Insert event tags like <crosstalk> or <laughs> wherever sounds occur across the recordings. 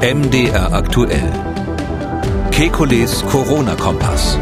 MDR aktuell. Kekules Corona-Kompass.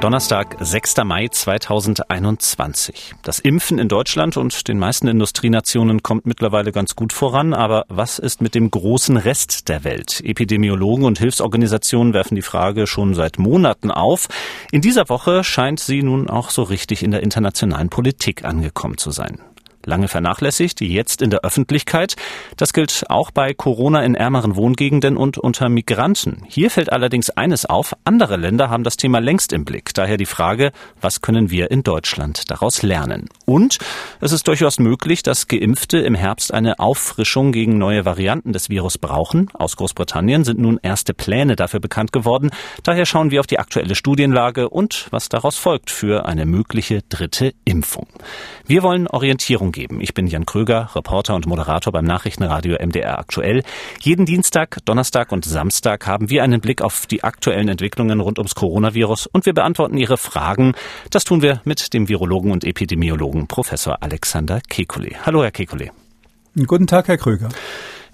Donnerstag, 6. Mai 2021. Das Impfen in Deutschland und den meisten Industrienationen kommt mittlerweile ganz gut voran. Aber was ist mit dem großen Rest der Welt? Epidemiologen und Hilfsorganisationen werfen die Frage schon seit Monaten auf. In dieser Woche scheint sie nun auch so richtig in der internationalen Politik angekommen zu sein lange vernachlässigt, jetzt in der Öffentlichkeit. Das gilt auch bei Corona in ärmeren Wohngegenden und unter Migranten. Hier fällt allerdings eines auf, andere Länder haben das Thema längst im Blick. Daher die Frage, was können wir in Deutschland daraus lernen? Und es ist durchaus möglich, dass Geimpfte im Herbst eine Auffrischung gegen neue Varianten des Virus brauchen. Aus Großbritannien sind nun erste Pläne dafür bekannt geworden. Daher schauen wir auf die aktuelle Studienlage und was daraus folgt für eine mögliche dritte Impfung. Wir wollen Orientierung geben. Ich bin Jan Kröger, Reporter und Moderator beim Nachrichtenradio MDR aktuell. Jeden Dienstag, Donnerstag und Samstag haben wir einen Blick auf die aktuellen Entwicklungen rund ums Coronavirus und wir beantworten Ihre Fragen. Das tun wir mit dem Virologen und Epidemiologen Professor Alexander Kekulé. Hallo, Herr Kekulé. Guten Tag, Herr Kröger.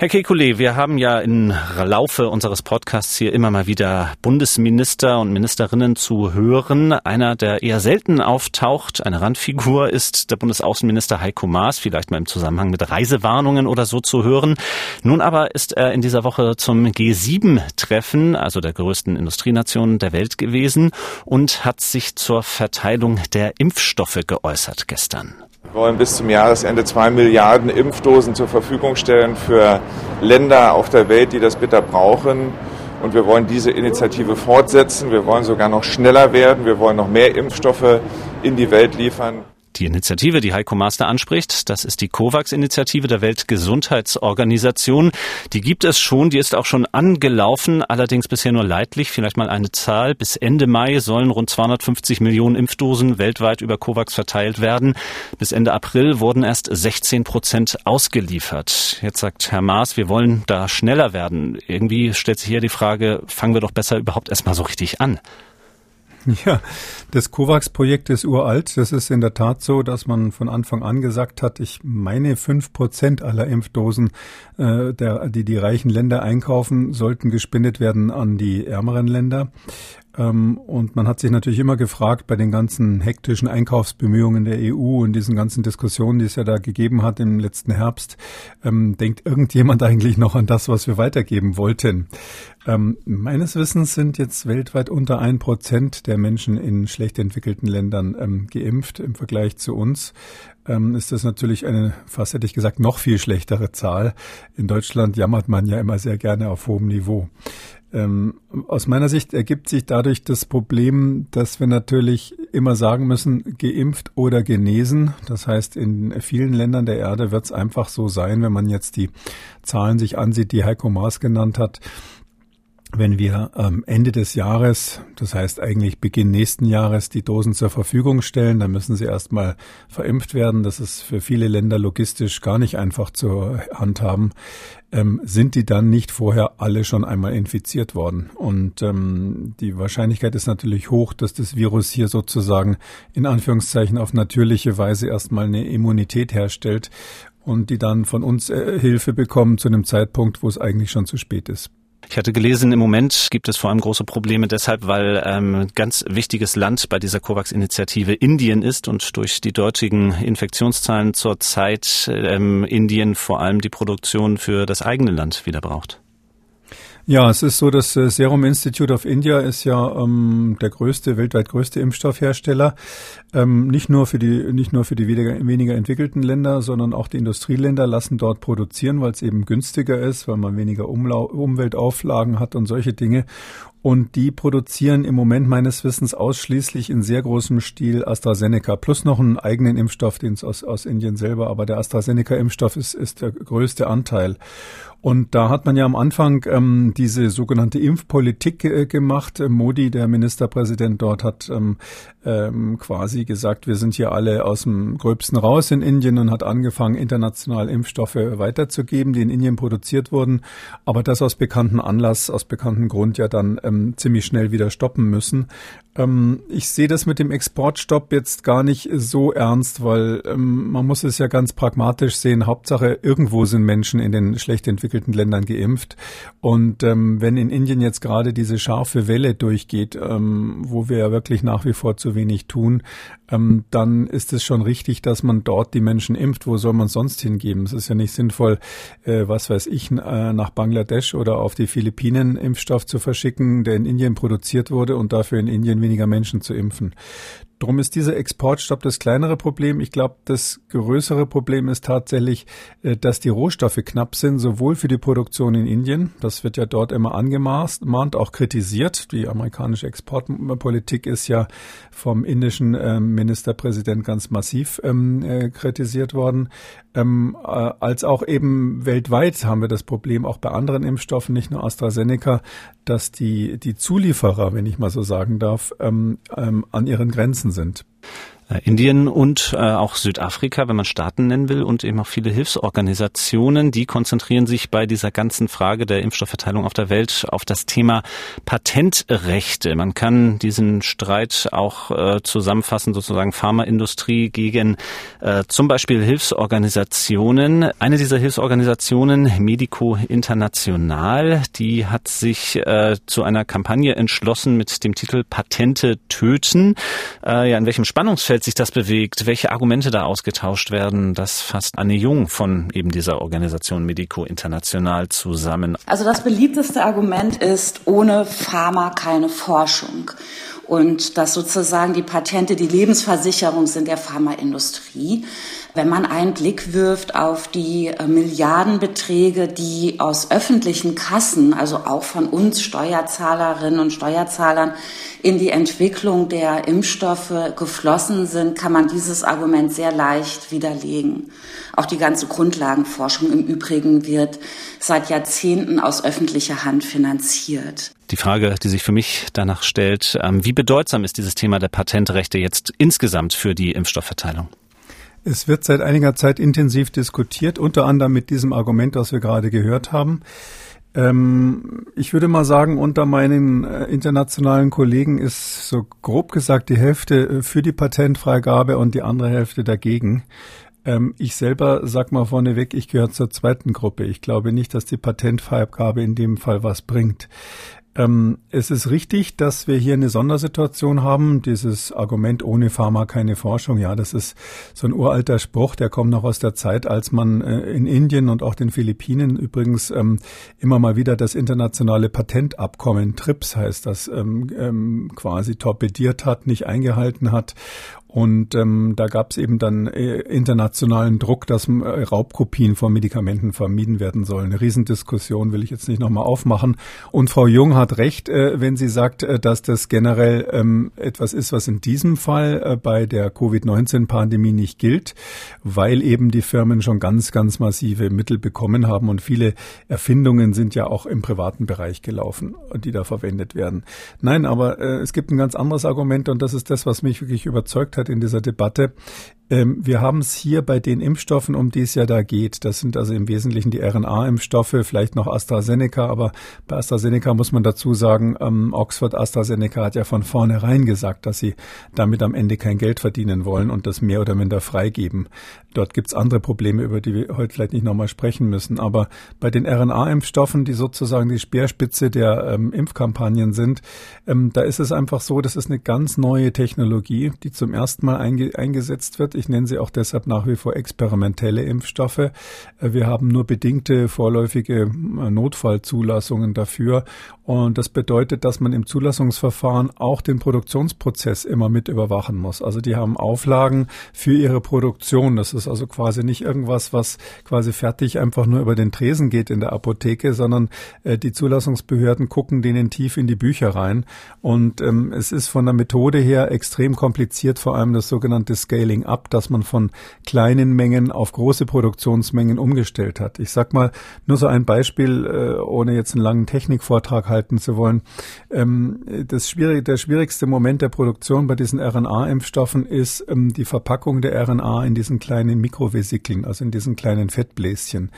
Herr Kekulé, wir haben ja im Laufe unseres Podcasts hier immer mal wieder Bundesminister und Ministerinnen zu hören. Einer, der eher selten auftaucht, eine Randfigur, ist der Bundesaußenminister Heiko Maas, vielleicht mal im Zusammenhang mit Reisewarnungen oder so zu hören. Nun aber ist er in dieser Woche zum G7-Treffen, also der größten Industrienationen der Welt gewesen und hat sich zur Verteilung der Impfstoffe geäußert gestern. Wir wollen bis zum Jahresende zwei Milliarden Impfdosen zur Verfügung stellen für Länder auf der Welt, die das bitter brauchen. Und wir wollen diese Initiative fortsetzen. Wir wollen sogar noch schneller werden. Wir wollen noch mehr Impfstoffe in die Welt liefern. Die Initiative, die Heiko Master anspricht, das ist die COVAX-Initiative der Weltgesundheitsorganisation. Die gibt es schon, die ist auch schon angelaufen, allerdings bisher nur leidlich. Vielleicht mal eine Zahl. Bis Ende Mai sollen rund 250 Millionen Impfdosen weltweit über COVAX verteilt werden. Bis Ende April wurden erst 16 Prozent ausgeliefert. Jetzt sagt Herr Maas, wir wollen da schneller werden. Irgendwie stellt sich hier die Frage, fangen wir doch besser überhaupt erstmal so richtig an. <laughs> Ja, das COVAX-Projekt ist uralt. Das ist in der Tat so, dass man von Anfang an gesagt hat, ich meine, fünf Prozent aller Impfdosen, äh, der, die die reichen Länder einkaufen, sollten gespendet werden an die ärmeren Länder. Ähm, und man hat sich natürlich immer gefragt, bei den ganzen hektischen Einkaufsbemühungen der EU und diesen ganzen Diskussionen, die es ja da gegeben hat im letzten Herbst, ähm, denkt irgendjemand <laughs> eigentlich noch an das, was wir weitergeben wollten? Ähm, meines Wissens sind jetzt weltweit unter ein Prozent der Menschen in schlecht entwickelten Ländern geimpft im Vergleich zu uns. Ist das natürlich eine, fast hätte ich gesagt, noch viel schlechtere Zahl. In Deutschland jammert man ja immer sehr gerne auf hohem Niveau. Ähm, aus meiner Sicht ergibt sich dadurch das Problem, dass wir natürlich immer sagen müssen, geimpft oder genesen. Das heißt, in vielen Ländern der Erde wird es einfach so sein, wenn man jetzt die Zahlen sich ansieht, die Heiko Maas genannt hat, wenn wir am Ende des Jahres, das heißt eigentlich Beginn nächsten Jahres, die Dosen zur Verfügung stellen, dann müssen sie erstmal verimpft werden. Das ist für viele Länder logistisch gar nicht einfach zu handhaben. Ähm, sind die dann nicht vorher alle schon einmal infiziert worden? Und ähm, die Wahrscheinlichkeit ist natürlich hoch, dass das Virus hier sozusagen in Anführungszeichen auf natürliche Weise erstmal eine Immunität herstellt und die dann von uns äh, Hilfe bekommen zu einem Zeitpunkt, wo es eigentlich schon zu spät ist. Ich hatte gelesen, im Moment gibt es vor allem große Probleme deshalb, weil ähm, ein ganz wichtiges Land bei dieser COVAX-Initiative Indien ist und durch die dortigen Infektionszahlen zurzeit ähm, Indien vor allem die Produktion für das eigene Land wieder braucht. Ja, es ist so, das äh, Serum Institute of India ist ja ähm, der größte, weltweit größte Impfstoffhersteller. Ähm, nicht nur für die, nicht nur für die weniger, weniger entwickelten Länder, sondern auch die Industrieländer lassen dort produzieren, weil es eben günstiger ist, weil man weniger Umlau Umweltauflagen hat und solche Dinge. Und die produzieren im Moment meines Wissens ausschließlich in sehr großem Stil AstraZeneca plus noch einen eigenen Impfstoff, den es aus, aus Indien selber, aber der AstraZeneca-Impfstoff ist, ist der größte Anteil. Und da hat man ja am Anfang ähm, diese sogenannte Impfpolitik äh, gemacht. Modi, der Ministerpräsident dort, hat ähm, ähm, quasi gesagt, wir sind hier alle aus dem Gröbsten raus in Indien und hat angefangen, international Impfstoffe weiterzugeben, die in Indien produziert wurden. Aber das aus bekannten Anlass, aus bekanntem Grund ja dann ähm, ziemlich schnell wieder stoppen müssen. Ähm, ich sehe das mit dem Exportstopp jetzt gar nicht so ernst, weil ähm, man muss es ja ganz pragmatisch sehen. Hauptsache, irgendwo sind Menschen in den schlecht entwickelten Ländern geimpft. Und ähm, wenn in Indien jetzt gerade diese scharfe Welle durchgeht, ähm, wo wir ja wirklich nach wie vor zu wenig tun, ähm, dann ist es schon richtig, dass man dort die Menschen impft. Wo soll man sonst hingeben? Es ist ja nicht sinnvoll, äh, was weiß ich, äh, nach Bangladesch oder auf die Philippinen Impfstoff zu verschicken, der in Indien produziert wurde und dafür in Indien weniger Menschen zu impfen. Drum ist dieser Exportstopp das kleinere Problem. Ich glaube, das größere Problem ist tatsächlich, äh, dass die Rohstoffe knapp sind, sowohl für die Produktion in Indien, das wird ja dort immer angemahnt, auch kritisiert. Die amerikanische Exportpolitik ist ja vom indischen ähm, Ministerpräsident ganz massiv ähm, äh, kritisiert worden. Ähm, äh, als auch eben weltweit haben wir das Problem auch bei anderen Impfstoffen, nicht nur AstraZeneca, dass die, die Zulieferer, wenn ich mal so sagen darf, ähm, ähm, an ihren Grenzen sind. Äh, Indien und äh, auch Südafrika, wenn man Staaten nennen will, und eben auch viele Hilfsorganisationen, die konzentrieren sich bei dieser ganzen Frage der Impfstoffverteilung auf der Welt auf das Thema Patentrechte. Man kann diesen Streit auch äh, zusammenfassen, sozusagen Pharmaindustrie gegen zum Beispiel Hilfsorganisationen. Eine dieser Hilfsorganisationen, Medico International, die hat sich zu einer Kampagne entschlossen mit dem Titel Patente töten. Ja, in welchem Spannungsfeld Umfeld sich das bewegt, welche Argumente da ausgetauscht werden, das fasst Anne Jung von eben dieser Organisation Medico International zusammen. Also das beliebteste Argument ist, ohne Pharma keine Forschung und dass sozusagen die Patente die Lebensversicherung sind der Pharmaindustrie. Wenn man einen Blick wirft auf die äh, Milliardenbeträge, die aus öffentlichen Kassen, also auch von uns Steuerzahlerinnen und Steuerzahlern, in die Entwicklung der Impfstoffe geflossen sind, kann man dieses Argument sehr leicht widerlegen. Auch die ganze Grundlagenforschung im Übrigen wird seit Jahrzehnten aus öffentlicher Hand finanziert. Die Frage, die sich für mich danach stellt, ähm, wie bedeutsam ist dieses Thema der Patentrechte jetzt insgesamt für die Impfstoffverteilung? Es wird seit einiger Zeit intensiv diskutiert, unter anderem mit diesem Argument, das wir gerade gehört haben. Ähm, ich würde mal sagen, unter meinen äh, internationalen Kollegen ist so grob gesagt die Hälfte äh, für die Patentfreigabe und die andere Hälfte dagegen. Ähm, ich selber sag mal vorneweg, ich gehöre zur zweiten Gruppe. Ich glaube nicht, dass die Patentfreigabe in dem Fall was bringt. Ähm, es ist richtig, dass wir hier eine Sondersituation haben. Dieses Argument ohne Pharma keine Forschung. Ja, das ist so ein uralter Spruch, der kommt noch aus der Zeit, als man äh, in Indien und auch den Philippinen übrigens ähm, immer mal wieder das internationale Patentabkommen TRIPS heißt das ähm, ähm, quasi torpediert hat, nicht eingehalten hat und ähm, da gab es eben dann äh, internationalen Druck, dass äh, Raubkopien von Medikamenten vermieden werden sollen. Eine Riesendiskussion will ich jetzt nicht nochmal aufmachen. Und Frau Jung hat recht, äh, wenn sie sagt, äh, dass das generell ähm, etwas ist, was in diesem Fall äh, bei der Covid-19-Pandemie nicht gilt, weil eben die Firmen schon ganz, ganz massive Mittel bekommen haben und viele Erfindungen sind ja auch im privaten Bereich gelaufen, die da verwendet werden. Nein, aber äh, es gibt ein ganz anderes Argument und das ist das, was mich wirklich überzeugt hat hat in dieser Debatte. Ähm, wir haben es hier bei den Impfstoffen, um die es ja da geht. Das sind also im Wesentlichen die RNA-Impfstoffe, vielleicht noch AstraZeneca, aber bei AstraZeneca muss man dazu sagen, ähm, Oxford AstraZeneca hat ja von vornherein gesagt, dass sie damit am Ende kein Geld verdienen wollen und das mehr oder minder freigeben. Dort gibt es andere Probleme, über die wir heute vielleicht nicht nochmal sprechen müssen. Aber bei den RNA-Impfstoffen, die sozusagen die Speerspitze der ähm, Impfkampagnen sind, ähm, da ist es einfach so, das ist eine ganz neue Technologie, die zum ersten Mal einge eingesetzt wird. Nenne sie auch deshalb nach wie vor experimentelle Impfstoffe. Äh, wir haben nur bedingte vorläufige äh, Notfallzulassungen dafür. Und das bedeutet, dass man im Zulassungsverfahren auch den Produktionsprozess immer mit überwachen muss. Also die haben Auflagen für ihre Produktion. Das ist also quasi nicht irgendwas, was quasi fertig einfach nur über den Tresen geht in der Apotheke, sondern äh, die Zulassungsbehörden gucken denen tief in die Bücher rein. Und ähm, es ist von der Methode her extrem kompliziert, vor allem das sogenannte Scaling Up dass man von kleinen Mengen auf große Produktionsmengen umgestellt hat. Ich sag mal nur so ein Beispiel, äh, ohne jetzt einen langen Technikvortrag halten zu wollen. Ähm, das schwierige, der schwierigste Moment der Produktion bei diesen RNA-Impfstoffen ist ähm, die Verpackung der RNA in diesen kleinen Mikrovesikeln, also in diesen kleinen Fettbläschen.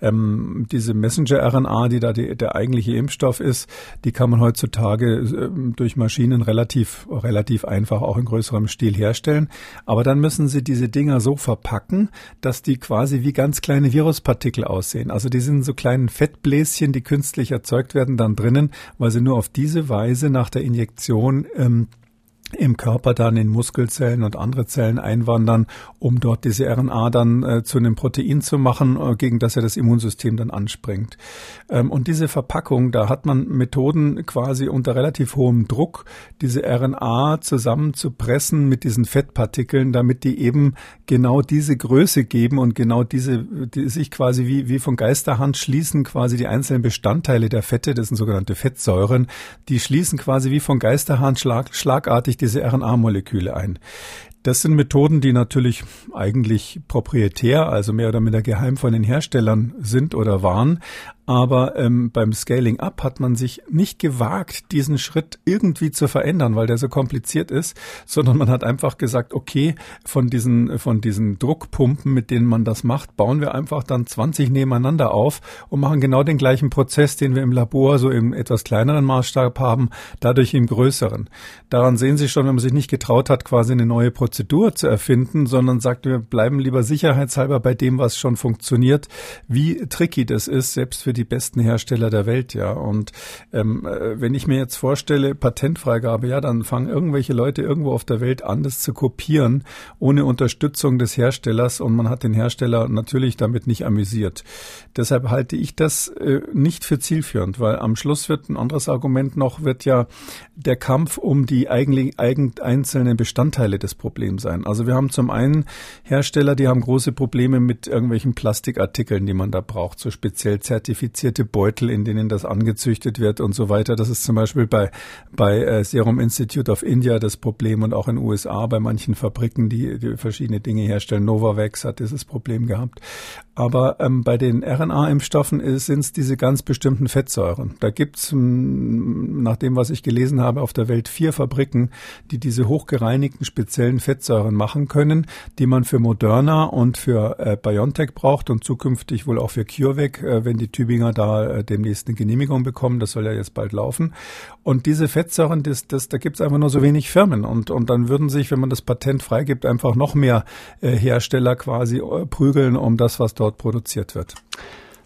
Ähm, diese Messenger-RNA, die da die, der eigentliche Impfstoff ist, die kann man heutzutage durch Maschinen relativ, relativ einfach auch in größerem Stil herstellen. Aber dann müssen sie diese Dinger so verpacken, dass die quasi wie ganz kleine Viruspartikel aussehen. Also die sind so kleinen Fettbläschen, die künstlich erzeugt werden, dann drinnen, weil sie nur auf diese Weise nach der Injektion ähm, im Körper dann in Muskelzellen und andere Zellen einwandern, um dort diese RNA dann äh, zu einem Protein zu machen, äh, gegen das er das Immunsystem dann anspringt. Ähm, und diese Verpackung, da hat man Methoden quasi unter relativ hohem Druck, diese RNA zusammenzupressen mit diesen Fettpartikeln, damit die eben genau diese Größe geben und genau diese, die sich quasi wie, wie von Geisterhand schließen quasi die einzelnen Bestandteile der Fette, das sind sogenannte Fettsäuren, die schließen quasi wie von Geisterhand schlag, schlagartig diese RNA-Moleküle ein. Das sind Methoden, die natürlich eigentlich proprietär, also mehr oder minder geheim von den Herstellern sind oder waren, aber ähm, beim Scaling Up hat man sich nicht gewagt, diesen Schritt irgendwie zu verändern, weil der so kompliziert ist, sondern man hat einfach gesagt, okay, von diesen, von diesen Druckpumpen, mit denen man das macht, bauen wir einfach dann 20 nebeneinander auf und machen genau den gleichen Prozess, den wir im Labor so im etwas kleineren Maßstab haben, dadurch im größeren. Daran sehen Sie schon, wenn man sich nicht getraut hat, quasi eine neue Prozedur zu erfinden, sondern sagt, wir bleiben lieber sicherheitshalber bei dem, was schon funktioniert, wie tricky das ist, selbst für die besten Hersteller der Welt, ja. Und ähm, äh, wenn ich mir jetzt vorstelle, Patentfreigabe, ja, dann fangen irgendwelche Leute irgendwo auf der Welt an, das zu kopieren, ohne Unterstützung des Herstellers und man hat den Hersteller natürlich damit nicht amüsiert. Deshalb halte ich das äh, nicht für zielführend, weil am Schluss wird ein anderes Argument noch, wird ja der Kampf um die eigentlich eigen, einzelnen Bestandteile des Problems sein. Also wir haben zum einen Hersteller, die haben große Probleme mit irgendwelchen Plastikartikeln, die man da braucht, so speziell zertifiziert zertifizierte Beutel, in denen das angezüchtet wird und so weiter. Das ist zum Beispiel bei, bei äh, Serum Institute of India das Problem und auch in den USA bei manchen Fabriken, die, die verschiedene Dinge herstellen. Novavax hat dieses Problem gehabt. Aber ähm, bei den RNA-Impfstoffen sind es diese ganz bestimmten Fettsäuren. Da gibt es, hm, nach dem, was ich gelesen habe, auf der Welt vier Fabriken, die diese hochgereinigten speziellen Fettsäuren machen können, die man für Moderna und für äh, BioNTech braucht und zukünftig wohl auch für CureVac, äh, wenn die Tübinger da äh, demnächst eine Genehmigung bekommen. Das soll ja jetzt bald laufen. Und diese Fettsäuren, das, das, da gibt es einfach nur so wenig Firmen. Und, und dann würden sich, wenn man das Patent freigibt, einfach noch mehr äh, Hersteller quasi äh, prügeln um das, was dort produziert wird.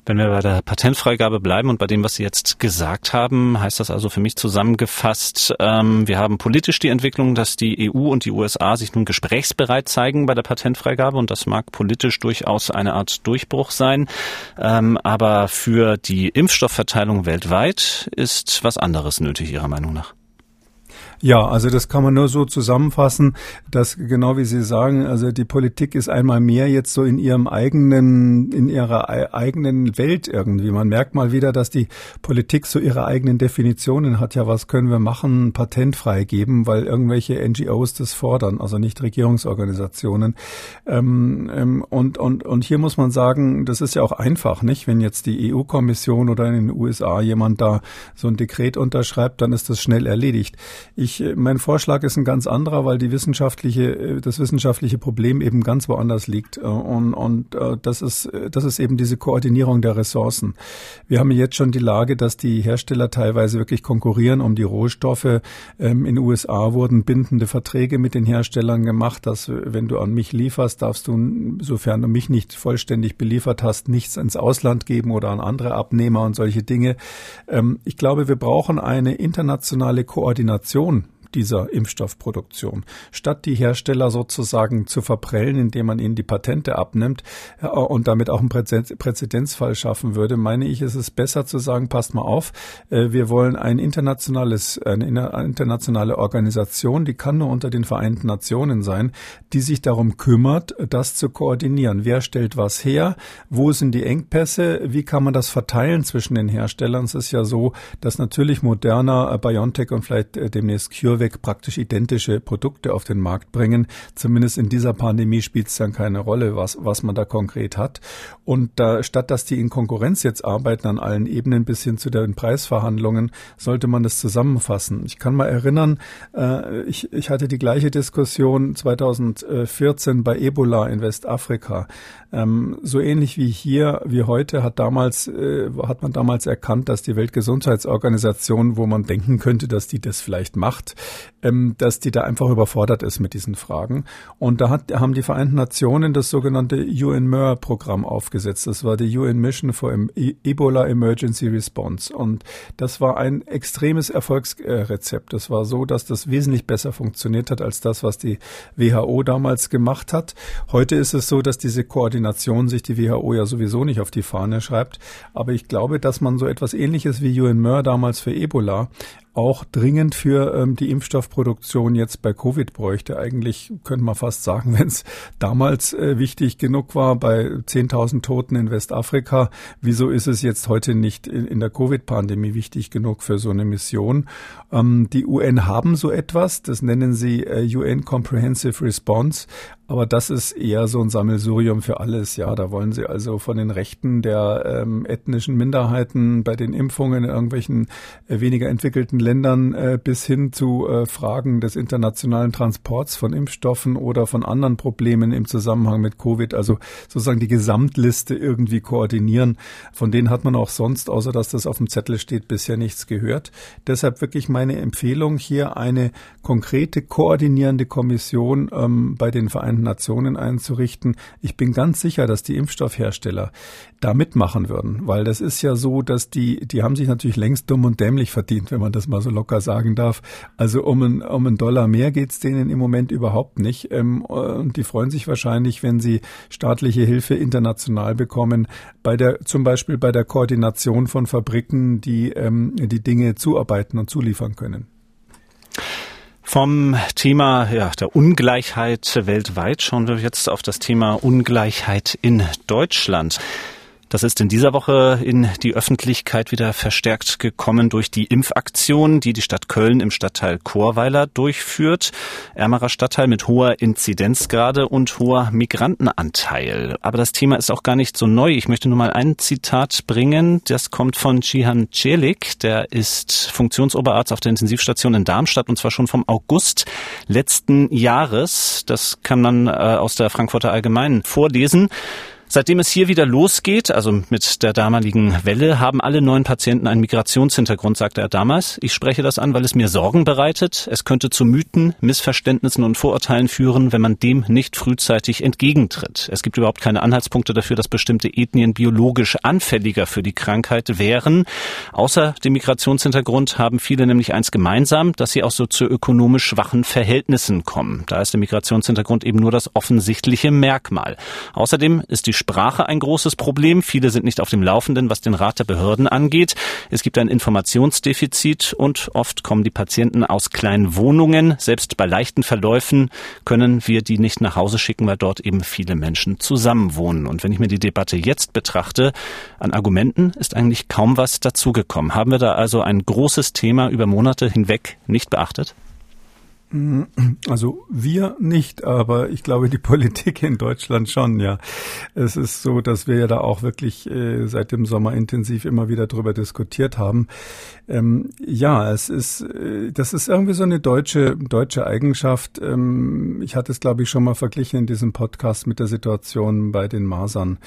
Wenn wir bei der Patentfreigabe bleiben und bei dem, was Sie jetzt gesagt haben, heißt das also für mich zusammengefasst, ähm, wir haben politisch die Entwicklung, dass die EU und die USA sich nun gesprächsbereit zeigen bei der Patentfreigabe und das mag politisch durchaus eine Art Durchbruch sein. Ähm, aber für die Impfstoffverteilung weltweit ist was anderes nötig, Ihrer Meinung nach. Ja, also das kann man nur so zusammenfassen, dass genau wie Sie sagen, also die Politik ist einmal mehr jetzt so in ihrem eigenen, in ihrer eigenen Welt irgendwie. Man merkt mal wieder, dass die Politik so ihre eigenen Definitionen hat. Ja, was können wir machen? Patent freigeben, weil irgendwelche NGOs das fordern, also nicht Regierungsorganisationen. Ähm, ähm, und, und, und hier muss man sagen, das ist ja auch einfach, nicht? Wenn jetzt die EU-Kommission oder in den USA jemand da so ein Dekret unterschreibt, dann ist das schnell erledigt. Ich ich, mein Vorschlag ist ein ganz anderer, weil die wissenschaftliche, das wissenschaftliche Problem eben ganz woanders liegt. Äh, und, und äh, das ist, das ist eben diese Koordinierung der Ressourcen. Wir haben jetzt schon die Lage, dass die Hersteller teilweise wirklich konkurrieren um die Rohstoffe. Ähm, in den USA wurden bindende Verträge mit den Herstellern gemacht, dass wenn du an mich lieferst, darfst du, sofern du mich nicht vollständig beliefert hast, nichts ins Ausland geben oder an andere Abnehmer und solche Dinge. Ähm, ich glaube, wir brauchen eine internationale Koordination dieser Impfstoffproduktion. Statt die Hersteller sozusagen zu verprellen, indem man ihnen die Patente abnimmt äh, und damit auch einen Präzedenzfall schaffen würde, meine ich, ist es besser zu sagen, passt mal auf, äh, wir wollen ein internationales, eine internationale Organisation, die kann nur unter den Vereinten Nationen sein, die sich darum kümmert, das zu koordinieren. Wer stellt was her? Wo sind die Engpässe? Wie kann man das verteilen zwischen den Herstellern? Es ist ja so, dass natürlich Moderna, BioNTech und vielleicht demnächst CureVac CureVac praktisch identische Produkte auf den Markt bringen. Zumindest in dieser Pandemie spielt es dann keine Rolle, was, was man da konkret hat. Und da, statt dass die in Konkurrenz jetzt arbeiten an allen Ebenen bis hin zu den Preisverhandlungen, sollte man das zusammenfassen. Ich kann mal erinnern, äh, ich, ich hatte die gleiche Diskussion 2014 bei Ebola in Westafrika. Ähm, so ähnlich wie hier, wie heute, hat damals, äh, hat man damals erkannt, dass die Weltgesundheitsorganisation, wo man denken könnte, dass die das vielleicht macht, ähm, dass die da einfach überfordert ist mit diesen Fragen. Und da hat, haben die Vereinten Nationen das sogenannte UN-MER-Programm aufgesetzt. Das war die UN Mission for e-, Ebola Emergency Response. Und das war ein extremes Erfolgsrezept. Das war so, dass das wesentlich besser funktioniert hat als das, was die WHO damals gemacht hat. Heute ist es so, dass diese Koordination sich die WHO ja sowieso nicht auf die Fahne schreibt. Aber ich glaube, dass man so etwas ähnliches wie UN Mör damals für Ebola auch dringend für ähm, die Impfstoffproduktion jetzt bei Covid bräuchte. Eigentlich könnte man fast sagen, <laughs> wenn es damals äh, wichtig genug war bei 10.000 Toten in Westafrika, wieso ist es jetzt heute nicht in, in der Covid-Pandemie wichtig genug für so eine Mission? Ähm, die UN haben so etwas, das nennen sie äh, UN Comprehensive Response. Aber das ist eher so ein Sammelsurium für alles. Ja, da wollen sie also von den Rechten der ähm, ethnischen Minderheiten bei den Impfungen in irgendwelchen äh, weniger entwickelten Ländern äh, bis hin zu äh, Fragen des internationalen Transports von Impfstoffen oder von anderen Problemen im Zusammenhang mit Covid, also sozusagen die Gesamtliste irgendwie koordinieren. Von denen hat man auch sonst, außer dass das auf dem Zettel steht, bisher nichts gehört. Deshalb wirklich meine Empfehlung, hier eine konkrete koordinierende Kommission ähm, bei den Vereinten Nationen einzurichten. Ich bin ganz sicher, dass die Impfstoffhersteller da mitmachen würden, weil das ist ja so, dass die, die haben sich natürlich längst dumm und dämlich verdient, wenn man das mal so locker sagen darf. Also um einen, um einen Dollar mehr geht's denen im Moment überhaupt nicht. Ähm, und die freuen sich wahrscheinlich, wenn sie staatliche Hilfe international bekommen, bei der, zum Beispiel bei der Koordination von Fabriken, die ähm, die Dinge zuarbeiten und zuliefern können. Vom Thema ja, der Ungleichheit weltweit schauen wir jetzt auf das Thema Ungleichheit in Deutschland. Das ist in dieser Woche in die Öffentlichkeit wieder verstärkt gekommen durch die Impfaktion, die die Stadt Köln im Stadtteil Chorweiler durchführt. Ärmerer Stadtteil mit hoher Inzidenzgrade und hoher Migrantenanteil. Aber das Thema ist auch gar nicht so neu. Ich möchte nur mal ein Zitat bringen. Das kommt von Cihan Celik. Der ist Funktionsoberarzt auf der Intensivstation in Darmstadt und zwar schon vom August letzten Jahres. Das kann man äh, aus der Frankfurter Allgemeinen vorlesen. Seitdem es hier wieder losgeht, also mit der damaligen Welle, haben alle neuen Patienten einen Migrationshintergrund, sagte er damals. Ich spreche das an, weil es mir Sorgen bereitet. Es könnte zu Mythen, Missverständnissen und Vorurteilen führen, wenn man dem nicht frühzeitig entgegentritt. Es gibt überhaupt keine Anhaltspunkte dafür, dass bestimmte Ethnien biologisch anfälliger für die Krankheit wären. Außer dem Migrationshintergrund haben viele nämlich eins gemeinsam, dass sie aus sozioökonomisch schwachen Verhältnissen kommen. Da ist der Migrationshintergrund eben nur das offensichtliche Merkmal. Außerdem ist die Sprache ein großes Problem. Viele sind nicht auf dem Laufenden, was den Rat der Behörden angeht. Es gibt ein Informationsdefizit und oft kommen die Patienten aus kleinen Wohnungen. Selbst bei leichten Verläufen können wir die nicht nach Hause schicken, weil dort eben viele Menschen zusammenwohnen. Und wenn ich mir die Debatte jetzt betrachte, an Argumenten ist eigentlich kaum was dazugekommen. Haben wir da also ein großes Thema über Monate hinweg nicht beachtet? Also wir nicht, aber ich glaube die <laughs> Politik in Deutschland schon, ja. Es ist so, dass wir ja da auch wirklich äh, seit dem Sommer intensiv immer wieder drüber diskutiert haben. Ähm, ja, es ist, äh, das ist irgendwie so eine deutsche, deutsche Eigenschaft. Ähm, ich hatte es, glaube ich, schon mal verglichen in diesem Podcast mit der Situation bei den Masern.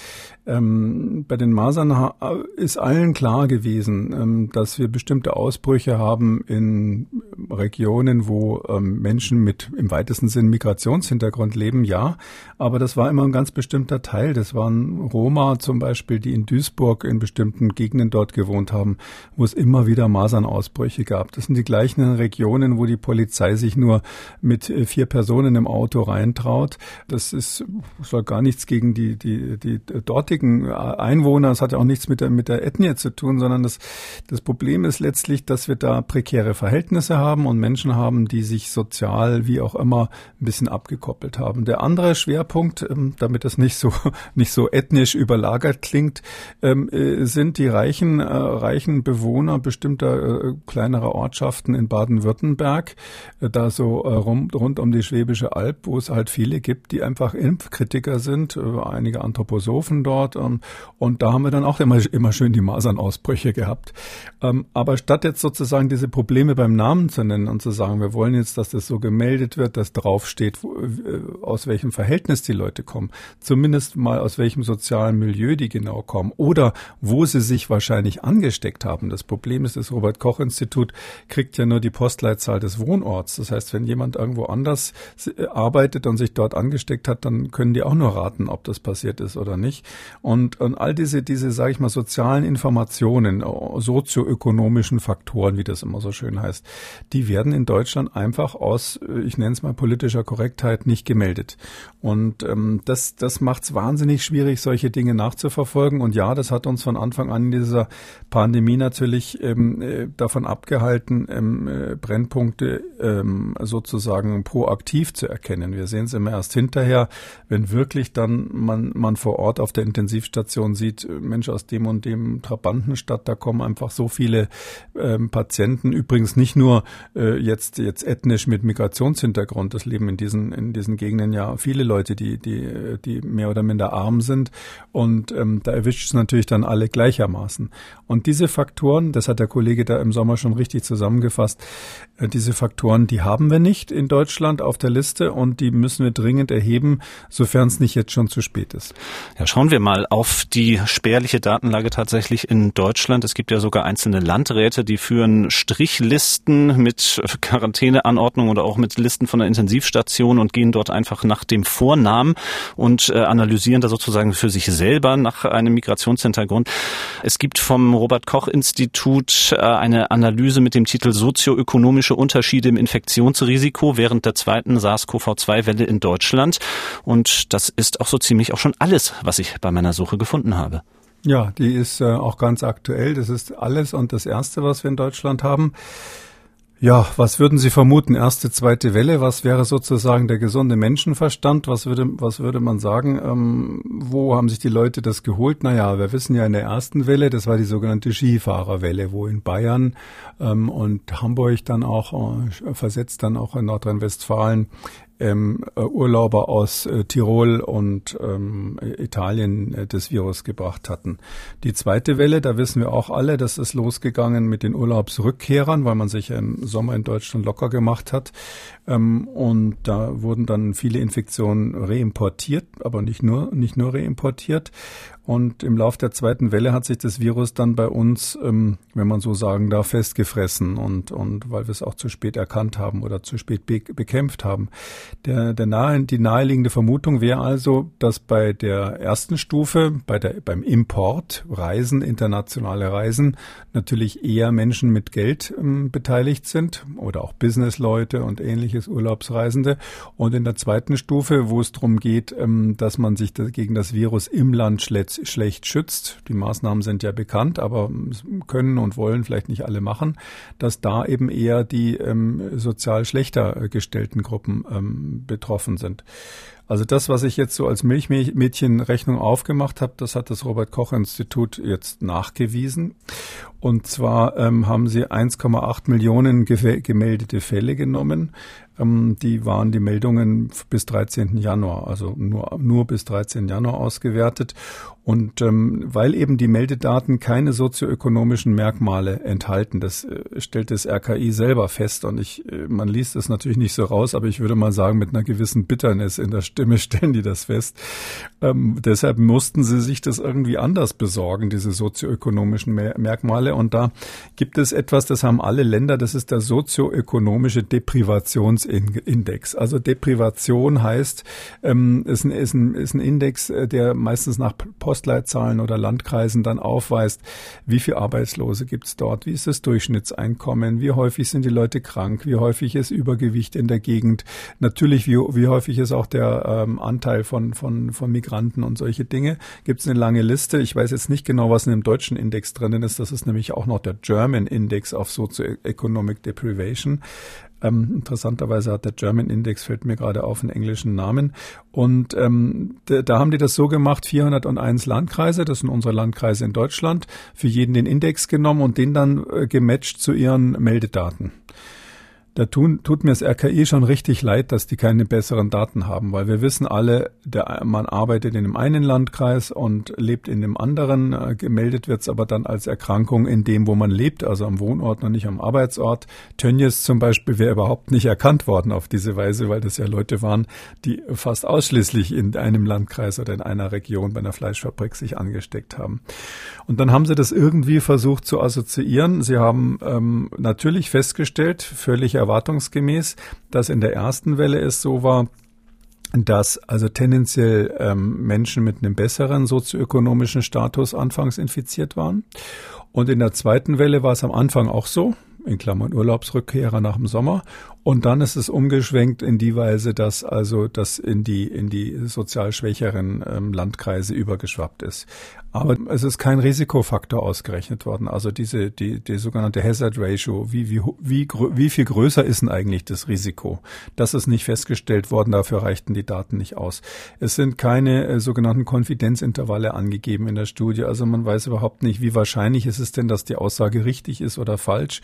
Ähm, bei den Masern ist allen klar gewesen, ähm, dass wir bestimmte Ausbrüche haben in Regionen, wo ähm, Menschen mit im weitesten Sinn Migrationshintergrund leben, ja. Aber das war immer ein ganz bestimmter Teil. Das waren Roma zum Beispiel, die in Duisburg in bestimmten Gegenden dort gewohnt haben, wo es immer wieder Masernausbrüche gab. Das sind die gleichen Regionen, wo die Polizei sich nur mit äh, vier Personen im Auto reintraut. Das ist soll gar nichts gegen die, die, die dortigen äh, Einwohner. Das hat ja auch nichts mit der, mit der Ethnie zu tun, sondern das, das Problem ist letztlich, dass wir da prekäre Verhältnisse haben und Menschen haben, die sich so sozial, wie auch immer, ein bisschen abgekoppelt haben. Der andere Schwerpunkt, ähm, damit das nicht so, <laughs> nicht so ethnisch überlagert klingt, ähm, äh, sind die reichen, äh, reichen Bewohner bestimmter äh, kleinerer Ortschaften in Baden-Württemberg, da so rund, um die Schwäbische Alb, wo es halt viele gibt, die einfach Impfkritiker sind, einige Anthroposophen dort. Ähm, und da haben wir dann auch immer, immer schön die Masernausbrüche gehabt. Aber statt jetzt sozusagen diese Probleme beim Namen zu nennen und zu sagen, wir wollen jetzt, dass das so gemeldet wird, dass draufsteht, wo, aus welchem Verhältnis die Leute kommen, zumindest mal aus welchem sozialen Milieu die genau kommen oder wo sie sich wahrscheinlich angesteckt haben. Das Problem ist, das Robert Koch Institut kriegt ja nur die Postleitzahl des Wohnorts. Das heißt, wenn jemand irgendwo anders äh, arbeitet und sich dort angesteckt hat, dann können die auch nur raten, ob das passiert ist oder nicht. Und, und all diese, diese, sage ich mal, sozialen Informationen, äh, sozioökonomischen Faktoren, wie das immer so schön heißt, die werden in Deutschland einfach aus, äh, ich nenne es mal politischer Korrektheit, nicht gemeldet. Und ähm, das, das macht es wahnsinnig schwierig, solche Dinge nachzuverfolgen. Und ja, das hat uns von Anfang an in dieser Pandemie natürlich ähm, äh, davon abgehalten, ähm, äh, Brennpunkte ähm, sozusagen proaktiv zu erkennen. Wir sehen es immer erst hinterher, wenn wirklich dann man, man vor Ort auf der Intensivstation sieht, Mensch, aus dem und dem Trabantenstadt, da kommen einfach so viele ähm, Patienten. Übrigens nicht nur äh, jetzt, jetzt ethnisch mit Migrationshintergrund. Das leben in diesen, in diesen Gegenden ja viele Leute, die, die, die mehr oder minder arm sind. Und ähm, da erwischt es natürlich dann alle gleichermaßen. Und diese Faktoren, das hat der Kollege da im Sommer schon richtig zusammengefasst, äh, diese Faktoren, die haben wir nicht in Deutschland auf der Liste und die müssen wir dringend erheben, sofern es nicht jetzt schon zu spät ist. Ja, schauen wir mal auf die spärliche Datenlage tatsächlich in Deutschland. Es gibt ja sogar einzelne Landräte, die führen Strichlisten mit Quarantäneanordnung oder auch mit Listen von der Intensivstation und gehen dort einfach nach dem Vornamen und äh, analysieren da sozusagen für sich selber nach einem Migrationshintergrund. Es gibt vom Robert Koch Institut äh, eine Analyse mit dem Titel Sozioökonomische Unterschiede im Infektionsrisiko während der zweiten SARS-CoV-2-Welle in Deutschland. Und das ist auch so ziemlich auch schon alles, was ich bei meiner Suche gefunden habe. Ja, die ist äh, auch ganz aktuell. Das ist alles und das Erste, was wir in Deutschland haben. Ja, was würden Sie vermuten? Erste, zweite Welle? Was wäre sozusagen der gesunde Menschenverstand? Was würde, was würde man sagen? Ähm, wo haben sich die Leute das geholt? Naja, wir wissen ja in der ersten Welle, das war die sogenannte Skifahrerwelle, wo in Bayern ähm, und Hamburg dann auch, äh, versetzt dann auch in Nordrhein-Westfalen ähm, äh, Urlauber aus äh, Tirol und ähm, Italien äh, das Virus gebracht hatten. Die zweite Welle, da wissen wir auch alle, das ist losgegangen mit den Urlaubsrückkehrern, weil man sich im Sommer in Deutschland locker gemacht hat. Ähm, und da wurden dann viele Infektionen reimportiert, aber nicht nur, nicht nur reimportiert. Und im Lauf der zweiten Welle hat sich das Virus dann bei uns, ähm, wenn man so sagen darf, festgefressen und, und weil wir es auch zu spät erkannt haben oder zu spät be bekämpft haben. Der, der nahe, die naheliegende Vermutung wäre also, dass bei der ersten Stufe, bei der, beim Import, Reisen, internationale Reisen, natürlich eher Menschen mit Geld ähm, beteiligt sind oder auch Businessleute und ähnliches Urlaubsreisende. Und in der zweiten Stufe, wo es darum geht, ähm, dass man sich gegen das Virus im Land schlecht schützt. Die Maßnahmen sind ja bekannt, aber können und wollen vielleicht nicht alle machen, dass da eben eher die ähm, sozial schlechter gestellten Gruppen ähm, betroffen sind. Also das, was ich jetzt so als Milchmädchenrechnung aufgemacht habe, das hat das Robert Koch Institut jetzt nachgewiesen. Und zwar ähm, haben sie 1,8 Millionen gemeldete Fälle genommen. Ähm, die waren die Meldungen bis 13. Januar, also nur, nur bis 13. Januar ausgewertet. Und ähm, weil eben die Meldedaten keine sozioökonomischen Merkmale enthalten, das äh, stellt das RKI selber fest. Und ich, äh, man liest es natürlich nicht so raus, aber ich würde mal sagen, mit einer gewissen Bitternis in der Stimme <laughs> stellen die das fest. Ähm, deshalb mussten sie sich das irgendwie anders besorgen, diese sozioökonomischen Merkmale. Und da gibt es etwas, das haben alle Länder, das ist der sozioökonomische Deprivationsindex. Also Deprivation heißt, ähm, ist, ein, ist, ein, ist ein Index, äh, der meistens nach Postleitzahlen oder Landkreisen dann aufweist, wie viele Arbeitslose gibt es dort, wie ist das Durchschnittseinkommen, wie häufig sind die Leute krank, wie häufig ist Übergewicht in der Gegend, natürlich wie, wie häufig ist auch der ähm, Anteil von, von, von Migranten und solche Dinge. Gibt es eine lange Liste. Ich weiß jetzt nicht genau, was in dem deutschen Index drinnen ist. Das ist nämlich auch noch der German Index of Socioeconomic Deprivation. Ähm, interessanterweise hat der German Index, fällt mir gerade auf, einen englischen Namen. Und ähm, da haben die das so gemacht, 401 Landkreise, das sind unsere Landkreise in Deutschland, für jeden den Index genommen und den dann äh, gematcht zu ihren Meldedaten. Da tun, tut mir das RKI schon richtig leid, dass die keine besseren Daten haben, weil wir wissen alle, der, man arbeitet in dem einen Landkreis und lebt in dem anderen. Äh, gemeldet wird es aber dann als Erkrankung in dem, wo man lebt, also am Wohnort und nicht am Arbeitsort. Tönnies zum Beispiel wäre überhaupt nicht erkannt worden auf diese Weise, weil das ja Leute waren, die fast ausschließlich in einem Landkreis oder in einer Region bei einer Fleischfabrik sich angesteckt haben. Und dann haben sie das irgendwie versucht zu assoziieren. Sie haben ähm, natürlich festgestellt, völlig erwartungsgemäß, dass in der ersten Welle es so war, dass also tendenziell ähm, Menschen mit einem besseren sozioökonomischen Status anfangs infiziert waren. Und in der zweiten Welle war es am Anfang auch so, in Klammern Urlaubsrückkehrer nach dem Sommer. Und dann ist es umgeschwenkt in die Weise, dass also das in die in die sozial schwächeren ähm, Landkreise übergeschwappt ist. Aber es ist kein Risikofaktor ausgerechnet worden. Also diese die die sogenannte Hazard Ratio, wie wie wie wie viel größer ist denn eigentlich das Risiko? Das ist nicht festgestellt worden. Dafür reichten die Daten nicht aus. Es sind keine äh, sogenannten Konfidenzintervalle angegeben in der Studie. Also man weiß überhaupt nicht, wie wahrscheinlich ist es denn, dass die Aussage richtig ist oder falsch.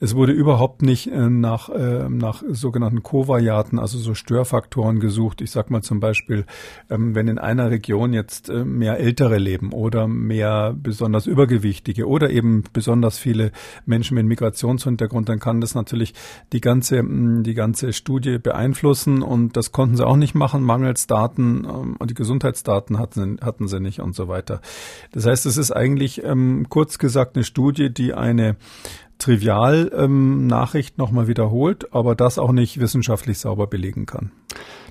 Es wurde überhaupt nicht äh, nach äh, nach sogenannten Kovariaten, also so Störfaktoren gesucht. Ich sag mal zum Beispiel, ähm, wenn in einer Region jetzt äh, mehr Ältere leben oder mehr besonders Übergewichtige oder eben besonders viele Menschen mit Migrationshintergrund, dann kann das natürlich die ganze, die ganze Studie beeinflussen und das konnten sie auch nicht machen, mangels Daten ähm, und die Gesundheitsdaten hatten, hatten sie nicht und so weiter. Das heißt, es ist eigentlich ähm, kurz gesagt eine Studie, die eine trivial ähm, Nachricht nochmal wiederholt, aber das auch nicht wissenschaftlich sauber belegen kann.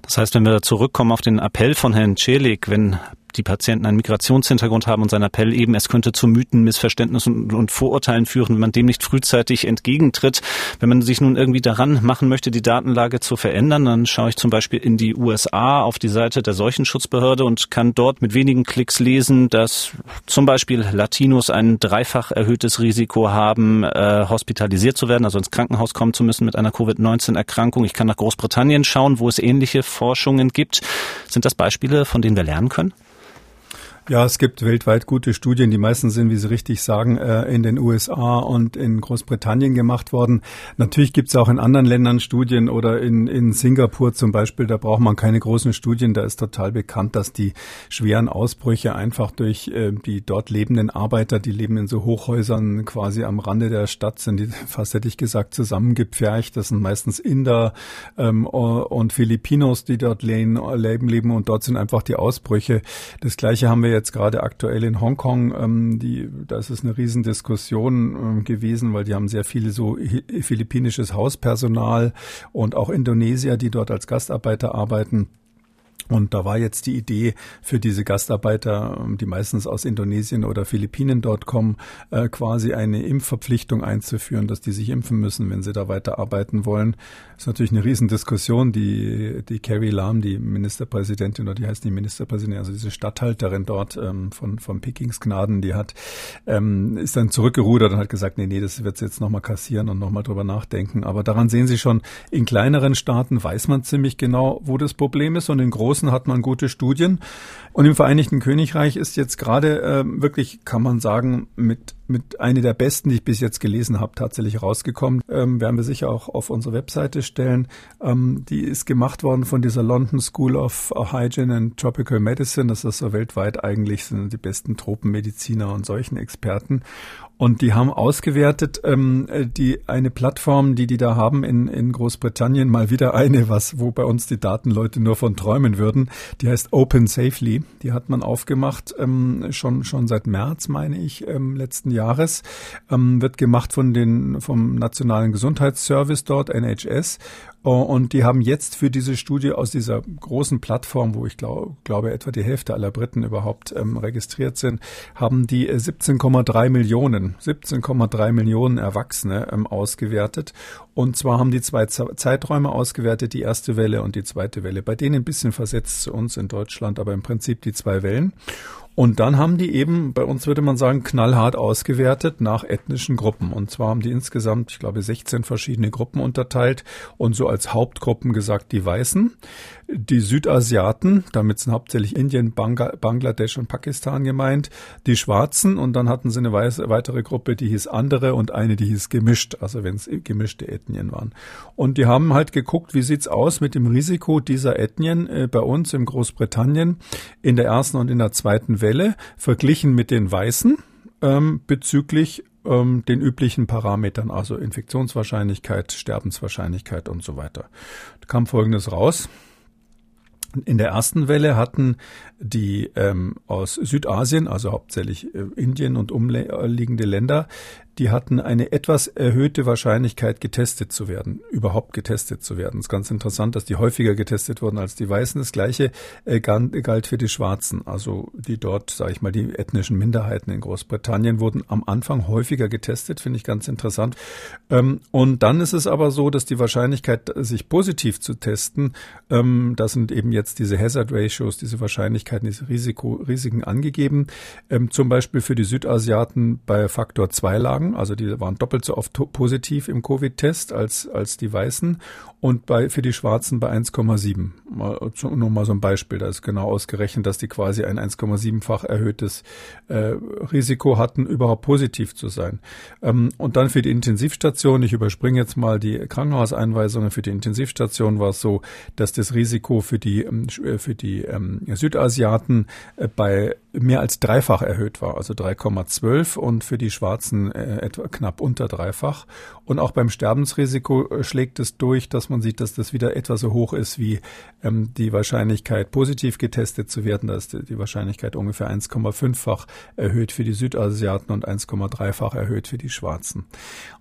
Das heißt, wenn wir zurückkommen auf den Appell von Herrn Celik, wenn die Patienten einen Migrationshintergrund haben und sein Appell eben, es könnte zu Mythen, Missverständnissen und Vorurteilen führen, wenn man dem nicht frühzeitig entgegentritt. Wenn man sich nun irgendwie daran machen möchte, die Datenlage zu verändern, dann schaue ich zum Beispiel in die USA auf die Seite der Seuchenschutzbehörde und kann dort mit wenigen Klicks lesen, dass zum Beispiel Latinos ein dreifach erhöhtes Risiko haben, äh, hospitalisiert zu werden, also ins Krankenhaus kommen zu müssen mit einer Covid-19-Erkrankung. Ich kann nach Großbritannien schauen, wo es ähnliche Forschungen gibt. Sind das Beispiele, von denen wir lernen können? Ja, es gibt weltweit gute Studien. Die meisten sind, wie Sie richtig sagen, äh, in den USA und in Großbritannien gemacht worden. Natürlich gibt es auch in anderen Ländern Studien oder in, in Singapur zum Beispiel. Da braucht man keine großen Studien. Da ist total bekannt, dass die schweren Ausbrüche einfach durch äh, die dort lebenden Arbeiter, die leben in so Hochhäusern quasi am Rande der Stadt, sind die <laughs> fast hätte ich gesagt zusammengepfercht. Das sind meistens Inder ähm, und Filipinos, die dort leben, leben und dort sind einfach die Ausbrüche. Das gleiche haben wir jetzt gerade aktuell in Hongkong, ähm, die, da ist es eine Riesendiskussion ähm, gewesen, weil die haben sehr viele so philippinisches Hauspersonal und auch Indonesier, die dort als Gastarbeiter arbeiten. Und da war jetzt die Idee für diese Gastarbeiter, ähm, die meistens aus Indonesien oder Philippinen dort kommen, äh, quasi eine Impfverpflichtung einzuführen, dass die sich impfen müssen, wenn sie da weiter arbeiten wollen. Das ist natürlich eine Riesendiskussion. Die, die Carrie Lam, die Ministerpräsidentin, oder die heißt die Ministerpräsidentin, also diese Stadthalterin dort ähm, von, von Pekings Gnaden, die hat, ähm, ist dann zurückgerudert und hat gesagt, nee, nee, das wird jetzt nochmal kassieren und nochmal drüber nachdenken. Aber daran sehen Sie schon, in kleineren Staaten weiß man ziemlich genau, wo das Problem ist und in großen hat man gute Studien. Und im Vereinigten Königreich ist jetzt gerade äh, wirklich, kann man sagen, mit, mit eine der besten, die ich bis jetzt gelesen habe, tatsächlich rausgekommen. Ähm, werden wir sicher auch auf unsere Webseite stellen. Ähm, die ist gemacht worden von dieser London School of Hygiene and Tropical Medicine. Das ist so weltweit eigentlich sind die besten Tropenmediziner und solchen Experten. Und die haben ausgewertet, ähm, die eine Plattform, die die da haben in, in Großbritannien, mal wieder eine, was wo bei uns die Datenleute nur von träumen würden. Die heißt Open Safely. Die hat man aufgemacht ähm, schon schon seit März, meine ich, ähm, letzten Jahres. Ähm, wird gemacht von den vom nationalen Gesundheitsservice dort NHS und die haben jetzt für diese Studie aus dieser großen Plattform, wo ich glaub, glaube etwa die Hälfte aller Briten überhaupt ähm, registriert sind, haben die 17,3 äh, Millionen, 17,3 Millionen Erwachsene ähm, ausgewertet. Und zwar haben die zwei Zeiträume ausgewertet, die erste Welle und die zweite Welle. Bei denen ein bisschen versetzt zu uns in Deutschland, aber im Prinzip die zwei Wellen. Und dann haben die eben, bei uns würde man sagen, knallhart ausgewertet nach ethnischen Gruppen. Und zwar haben die insgesamt, ich glaube, 16 verschiedene Gruppen unterteilt und so als Hauptgruppen gesagt die Weißen, die Südasiaten, damit sind hauptsächlich Indien, Bangladesch und Pakistan gemeint, die Schwarzen und dann hatten sie eine weitere Gruppe, die hieß andere und eine, die hieß gemischt, also wenn es gemischte Ethnien waren. Und die haben halt geguckt, wie sieht's aus mit dem Risiko dieser Ethnien äh, bei uns in Großbritannien in der ersten und in der zweiten Welle verglichen mit den Weißen ähm, bezüglich ähm, den üblichen Parametern, also Infektionswahrscheinlichkeit, Sterbenswahrscheinlichkeit und so weiter. Da kam Folgendes raus. In der ersten Welle hatten die ähm, aus Südasien, also hauptsächlich äh, Indien und umliegende Länder, die hatten eine etwas erhöhte Wahrscheinlichkeit, getestet zu werden, überhaupt getestet zu werden. Es ist ganz interessant, dass die häufiger getestet wurden als die Weißen. Das Gleiche äh, galt für die Schwarzen, also die dort, sage ich mal, die ethnischen Minderheiten in Großbritannien wurden am Anfang häufiger getestet, finde ich ganz interessant. Ähm, und dann ist es aber so, dass die Wahrscheinlichkeit, sich positiv zu testen, ähm, das sind eben jetzt diese Hazard Ratios, diese Wahrscheinlichkeit, Wahrscheinlichkeiten, diese Risiko, Risiken angegeben. Ähm, zum Beispiel für die Südasiaten bei Faktor 2 lagen, also die waren doppelt so oft positiv im Covid-Test als, als die Weißen und bei, für die Schwarzen bei 1,7. Nur mal so ein Beispiel, da ist genau ausgerechnet, dass die quasi ein 1,7-fach erhöhtes äh, Risiko hatten, überhaupt positiv zu sein. Ähm, und dann für die Intensivstation, ich überspringe jetzt mal die Krankenhauseinweisungen, für die Intensivstation war es so, dass das Risiko für die, ähm, für die ähm, Südasiaten Asiaten äh, bei mehr als dreifach erhöht war, also 3,12 und für die Schwarzen äh, etwa knapp unter dreifach. Und auch beim Sterbensrisiko äh, schlägt es durch, dass man sieht, dass das wieder etwa so hoch ist wie ähm, die Wahrscheinlichkeit, positiv getestet zu werden. Da ist die Wahrscheinlichkeit ungefähr 1,5-fach erhöht für die Südasiaten und 1,3-fach erhöht für die Schwarzen.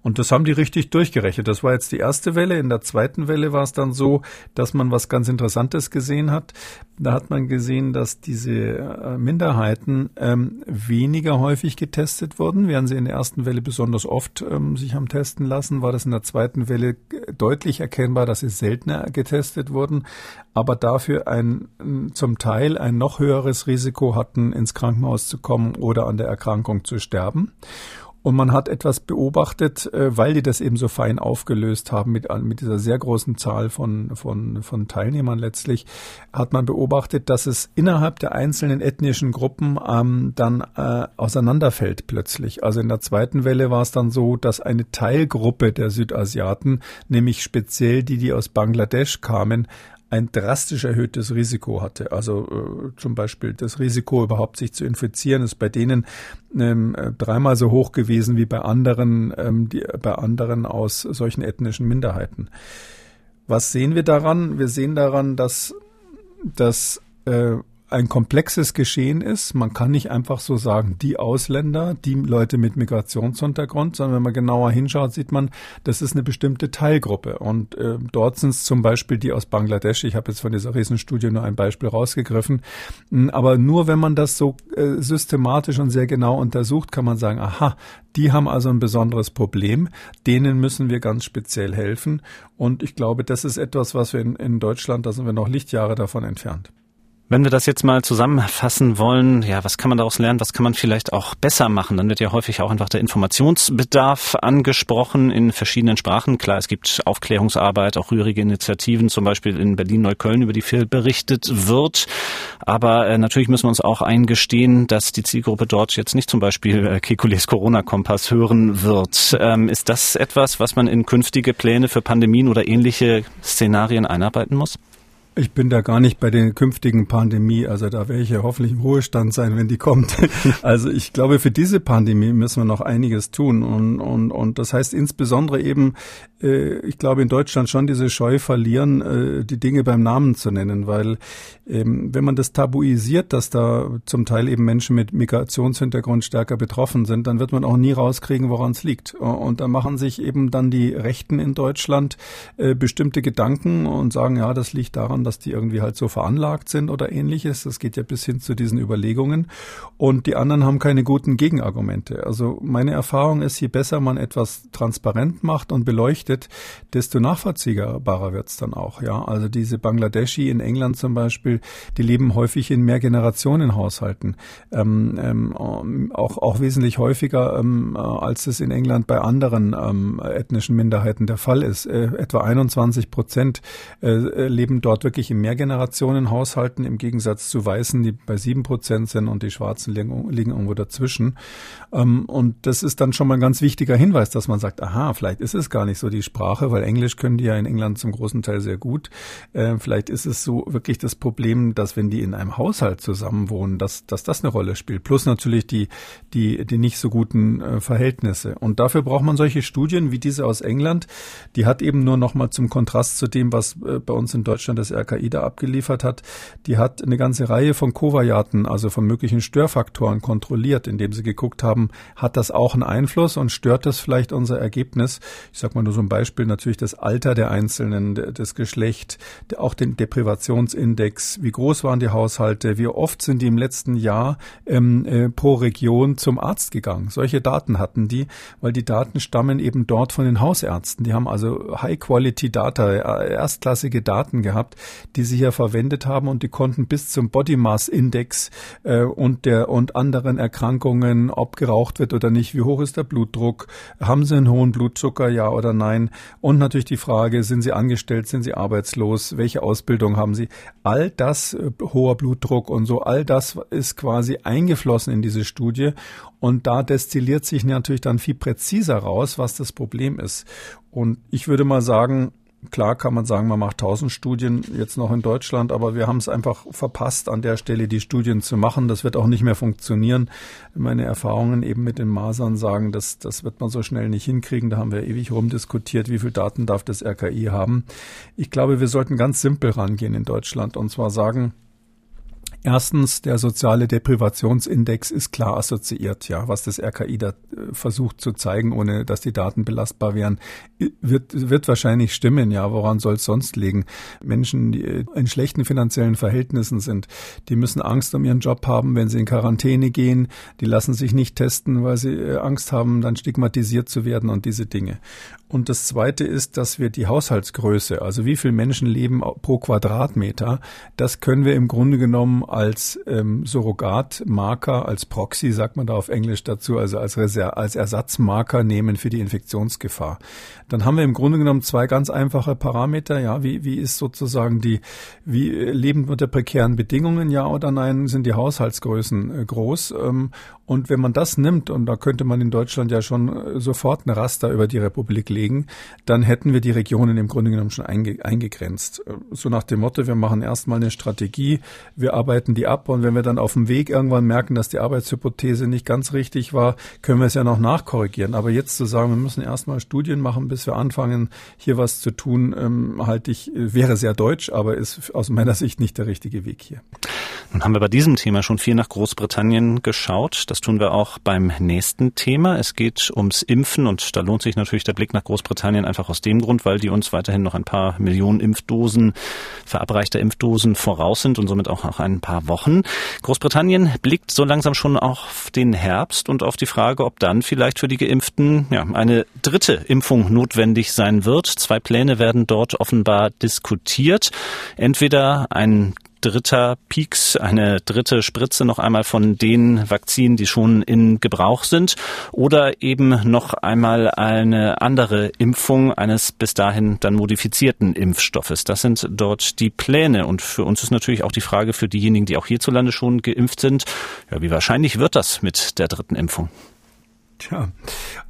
Und das haben die richtig durchgerechnet. Das war jetzt die erste Welle. In der zweiten Welle war es dann so, dass man was ganz Interessantes gesehen hat. Da hat man gesehen, dass diese äh, Minderheiten ähm, weniger häufig getestet wurden. Während sie in der ersten Welle besonders oft ähm, sich haben testen lassen, war das in der zweiten Welle deutlich erkennbar, dass sie seltener getestet wurden, aber dafür ein zum Teil ein noch höheres Risiko hatten, ins Krankenhaus zu kommen oder an der Erkrankung zu sterben. Und man hat etwas beobachtet, äh, weil die das eben so fein aufgelöst haben mit, mit dieser sehr großen Zahl von, von, von Teilnehmern letztlich, hat man beobachtet, dass es innerhalb der einzelnen ethnischen Gruppen ähm, dann äh, auseinanderfällt plötzlich. Also in der zweiten Welle war es dann so, dass eine Teilgruppe der Südasiaten, nämlich speziell die, die aus Bangladesch kamen, ein drastisch erhöhtes Risiko hatte. Also äh, zum Beispiel das Risiko überhaupt sich zu infizieren ist bei denen ähm, äh, dreimal so hoch gewesen wie bei anderen, ähm, die, bei anderen aus solchen ethnischen Minderheiten. Was sehen wir daran? Wir sehen daran, dass, dass äh, ein komplexes Geschehen ist. Man kann nicht einfach so sagen, die Ausländer, die Leute mit Migrationshintergrund, sondern wenn man genauer hinschaut, sieht man, das ist eine bestimmte Teilgruppe. Und äh, dort sind es zum Beispiel die aus Bangladesch. Ich habe jetzt von dieser Riesenstudie nur ein Beispiel rausgegriffen. Hm, aber nur wenn man das so äh, systematisch und sehr genau untersucht, kann man sagen, aha, die haben also ein besonderes Problem. Denen müssen wir ganz speziell helfen. Und ich glaube, das ist etwas, was wir in, in Deutschland, da sind wir noch Lichtjahre davon entfernt. Wenn wir das jetzt mal zusammenfassen wollen, ja, was kann man daraus lernen, was kann man vielleicht auch besser machen? Dann wird ja häufig auch einfach der Informationsbedarf angesprochen in verschiedenen Sprachen. Klar, es gibt Aufklärungsarbeit, auch rührige Initiativen, zum Beispiel in Berlin-Neukölln, über die viel berichtet wird. Aber äh, natürlich müssen wir uns auch eingestehen, dass die Zielgruppe dort jetzt nicht zum Beispiel äh, Kekules Corona-Kompass hören wird. Ähm, ist das etwas, was man in künftige Pläne für Pandemien oder ähnliche Szenarien einarbeiten muss? Ich bin da gar nicht bei der künftigen Pandemie. Also da werde ich ja hoffentlich im Ruhestand sein, wenn die kommt. <laughs> Also ich glaube, für diese Pandemie müssen wir noch einiges tun. Und, und, und das heißt insbesondere eben, äh, ich glaube in Deutschland schon diese Scheu verlieren, äh, die Dinge beim Namen zu nennen. Weil ähm, wenn man das tabuisiert, dass da zum Teil eben Menschen mit Migrationshintergrund stärker betroffen sind, dann wird man auch nie rauskriegen, woran es liegt. Und da machen sich eben dann die Rechten in Deutschland äh, bestimmte Gedanken und sagen, ja, das liegt daran, dass die irgendwie halt so veranlagt sind oder ähnliches. Das geht ja bis hin zu diesen Überlegungen. Und die anderen haben keine guten Gegenargumente. Also meine Erfahrung ist, je besser man etwas transparent macht und beleuchtet, desto nachvollziehbarer wird es dann auch. Ja, also diese Bangladeschi in England zum Beispiel, die leben häufig in Mehrgenerationenhaushalten, ähm, ähm, auch auch wesentlich häufiger ähm, äh, als es in England bei anderen ähm, ethnischen Minderheiten der Fall ist. Äh, etwa 21 Prozent äh, leben dort wirklich in Mehrgenerationenhaushalten im Gegensatz zu Weißen, die bei sieben Prozent sind und die Schwarzen liegen, liegen irgendwo dazwischen. Ähm, und das ist dann schon mal ein ganz wichtiger Hinweis, dass man sagt, aha, vielleicht ist es gar nicht so die Sprache, weil Englisch können die ja in England zum großen Teil sehr gut. Äh, vielleicht ist es so wirklich das Problem, dass wenn die in einem Haushalt zusammenwohnen, dass, dass das eine Rolle spielt. Plus natürlich die, die, die nicht so guten äh, Verhältnisse. Und dafür braucht man solche Studien wie diese aus England. Die hat eben nur noch mal zum Kontrast zu dem, was äh, bei uns in Deutschland das RKI da abgeliefert hat, die hat eine ganze Reihe von Kovajaten, also von möglichen Störfaktoren kontrolliert, indem sie geguckt haben, hat das auch einen Einfluss und stört das vielleicht unser Ergebnis? Ich sage mal nur so ein Beispiel, natürlich das Alter der Einzelnen, das Geschlecht, auch den Deprivationsindex, wie groß waren die Haushalte, wie oft sind die im letzten Jahr ähm, äh, pro Region zum Arzt gegangen. Solche Daten hatten die, weil die Daten stammen eben dort von den Hausärzten. Die haben also High-Quality-Data, äh, erstklassige Daten gehabt, die sie hier verwendet haben und die konnten bis zum Body Mass Index äh, und der und anderen Erkrankungen, ob geraucht wird oder nicht, wie hoch ist der Blutdruck, haben sie einen hohen Blutzucker, ja oder nein? Und natürlich die Frage, sind sie angestellt, sind sie arbeitslos, welche Ausbildung haben sie, all das äh, hoher Blutdruck und so, all das ist quasi eingeflossen in diese Studie. Und da destilliert sich natürlich dann viel präziser raus, was das Problem ist. Und ich würde mal sagen, Klar kann man sagen, man macht tausend Studien jetzt noch in Deutschland, aber wir haben es einfach verpasst, an der Stelle die Studien zu machen. Das wird auch nicht mehr funktionieren. Meine Erfahrungen eben mit den Masern sagen, dass das wird man so schnell nicht hinkriegen. Da haben wir ewig rumdiskutiert, wie viel Daten darf das RKI haben. Ich glaube, wir sollten ganz simpel rangehen in Deutschland und zwar sagen, Erstens, der soziale Deprivationsindex ist klar assoziiert, ja, was das RKI da äh, versucht zu zeigen, ohne dass die Daten belastbar wären, wird, wird wahrscheinlich stimmen, ja, woran soll es sonst liegen? Menschen, die äh, in schlechten finanziellen Verhältnissen sind, die müssen Angst um ihren Job haben, wenn sie in Quarantäne gehen, die lassen sich nicht testen, weil sie äh, Angst haben, dann stigmatisiert zu werden und diese Dinge. Und das Zweite ist, dass wir die Haushaltsgröße, also wie viele Menschen leben pro Quadratmeter, das können wir im Grunde genommen als ähm, Surrogatmarker, als Proxy, sagt man da auf Englisch dazu, also als, Reser als Ersatzmarker nehmen für die Infektionsgefahr. Dann haben wir im Grunde genommen zwei ganz einfache Parameter. Ja, wie, wie ist sozusagen die, wie leben unter prekären Bedingungen, ja oder nein, sind die Haushaltsgrößen äh, groß? Ähm, und wenn man das nimmt, und da könnte man in Deutschland ja schon äh, sofort ein Raster über die Republik legen, dann hätten wir die Regionen im Grunde genommen schon einge eingegrenzt. Äh, so nach dem Motto, wir machen erstmal eine Strategie, wir arbeiten die ab und wenn wir dann auf dem Weg irgendwann merken, dass die Arbeitshypothese nicht ganz richtig war, können wir es ja noch nachkorrigieren. Aber jetzt zu sagen, wir müssen erstmal Studien machen, bis wir anfangen, hier was zu tun, ähm, halte ich, äh, wäre sehr deutsch, aber ist aus meiner Sicht nicht der richtige Weg hier. Nun haben wir bei diesem Thema schon viel nach Großbritannien geschaut. Das tun wir auch beim nächsten Thema. Es geht ums Impfen und da lohnt sich natürlich der Blick nach Großbritannien einfach aus dem Grund, weil die uns weiterhin noch ein paar Millionen Impfdosen, verabreichter Impfdosen voraus sind und somit auch noch ein paar Wochen. Großbritannien blickt so langsam schon auf den Herbst und auf die Frage, ob dann vielleicht für die Geimpften ja, eine dritte Impfung notwendig sein wird. Zwei Pläne werden dort offenbar diskutiert. Entweder ein dritter Peaks, eine dritte Spritze noch einmal von den Vakzinen, die schon in Gebrauch sind oder eben noch einmal eine andere Impfung eines bis dahin dann modifizierten Impfstoffes. Das sind dort die Pläne und für uns ist natürlich auch die Frage für diejenigen, die auch hierzulande schon geimpft sind, ja, wie wahrscheinlich wird das mit der dritten Impfung? Tja,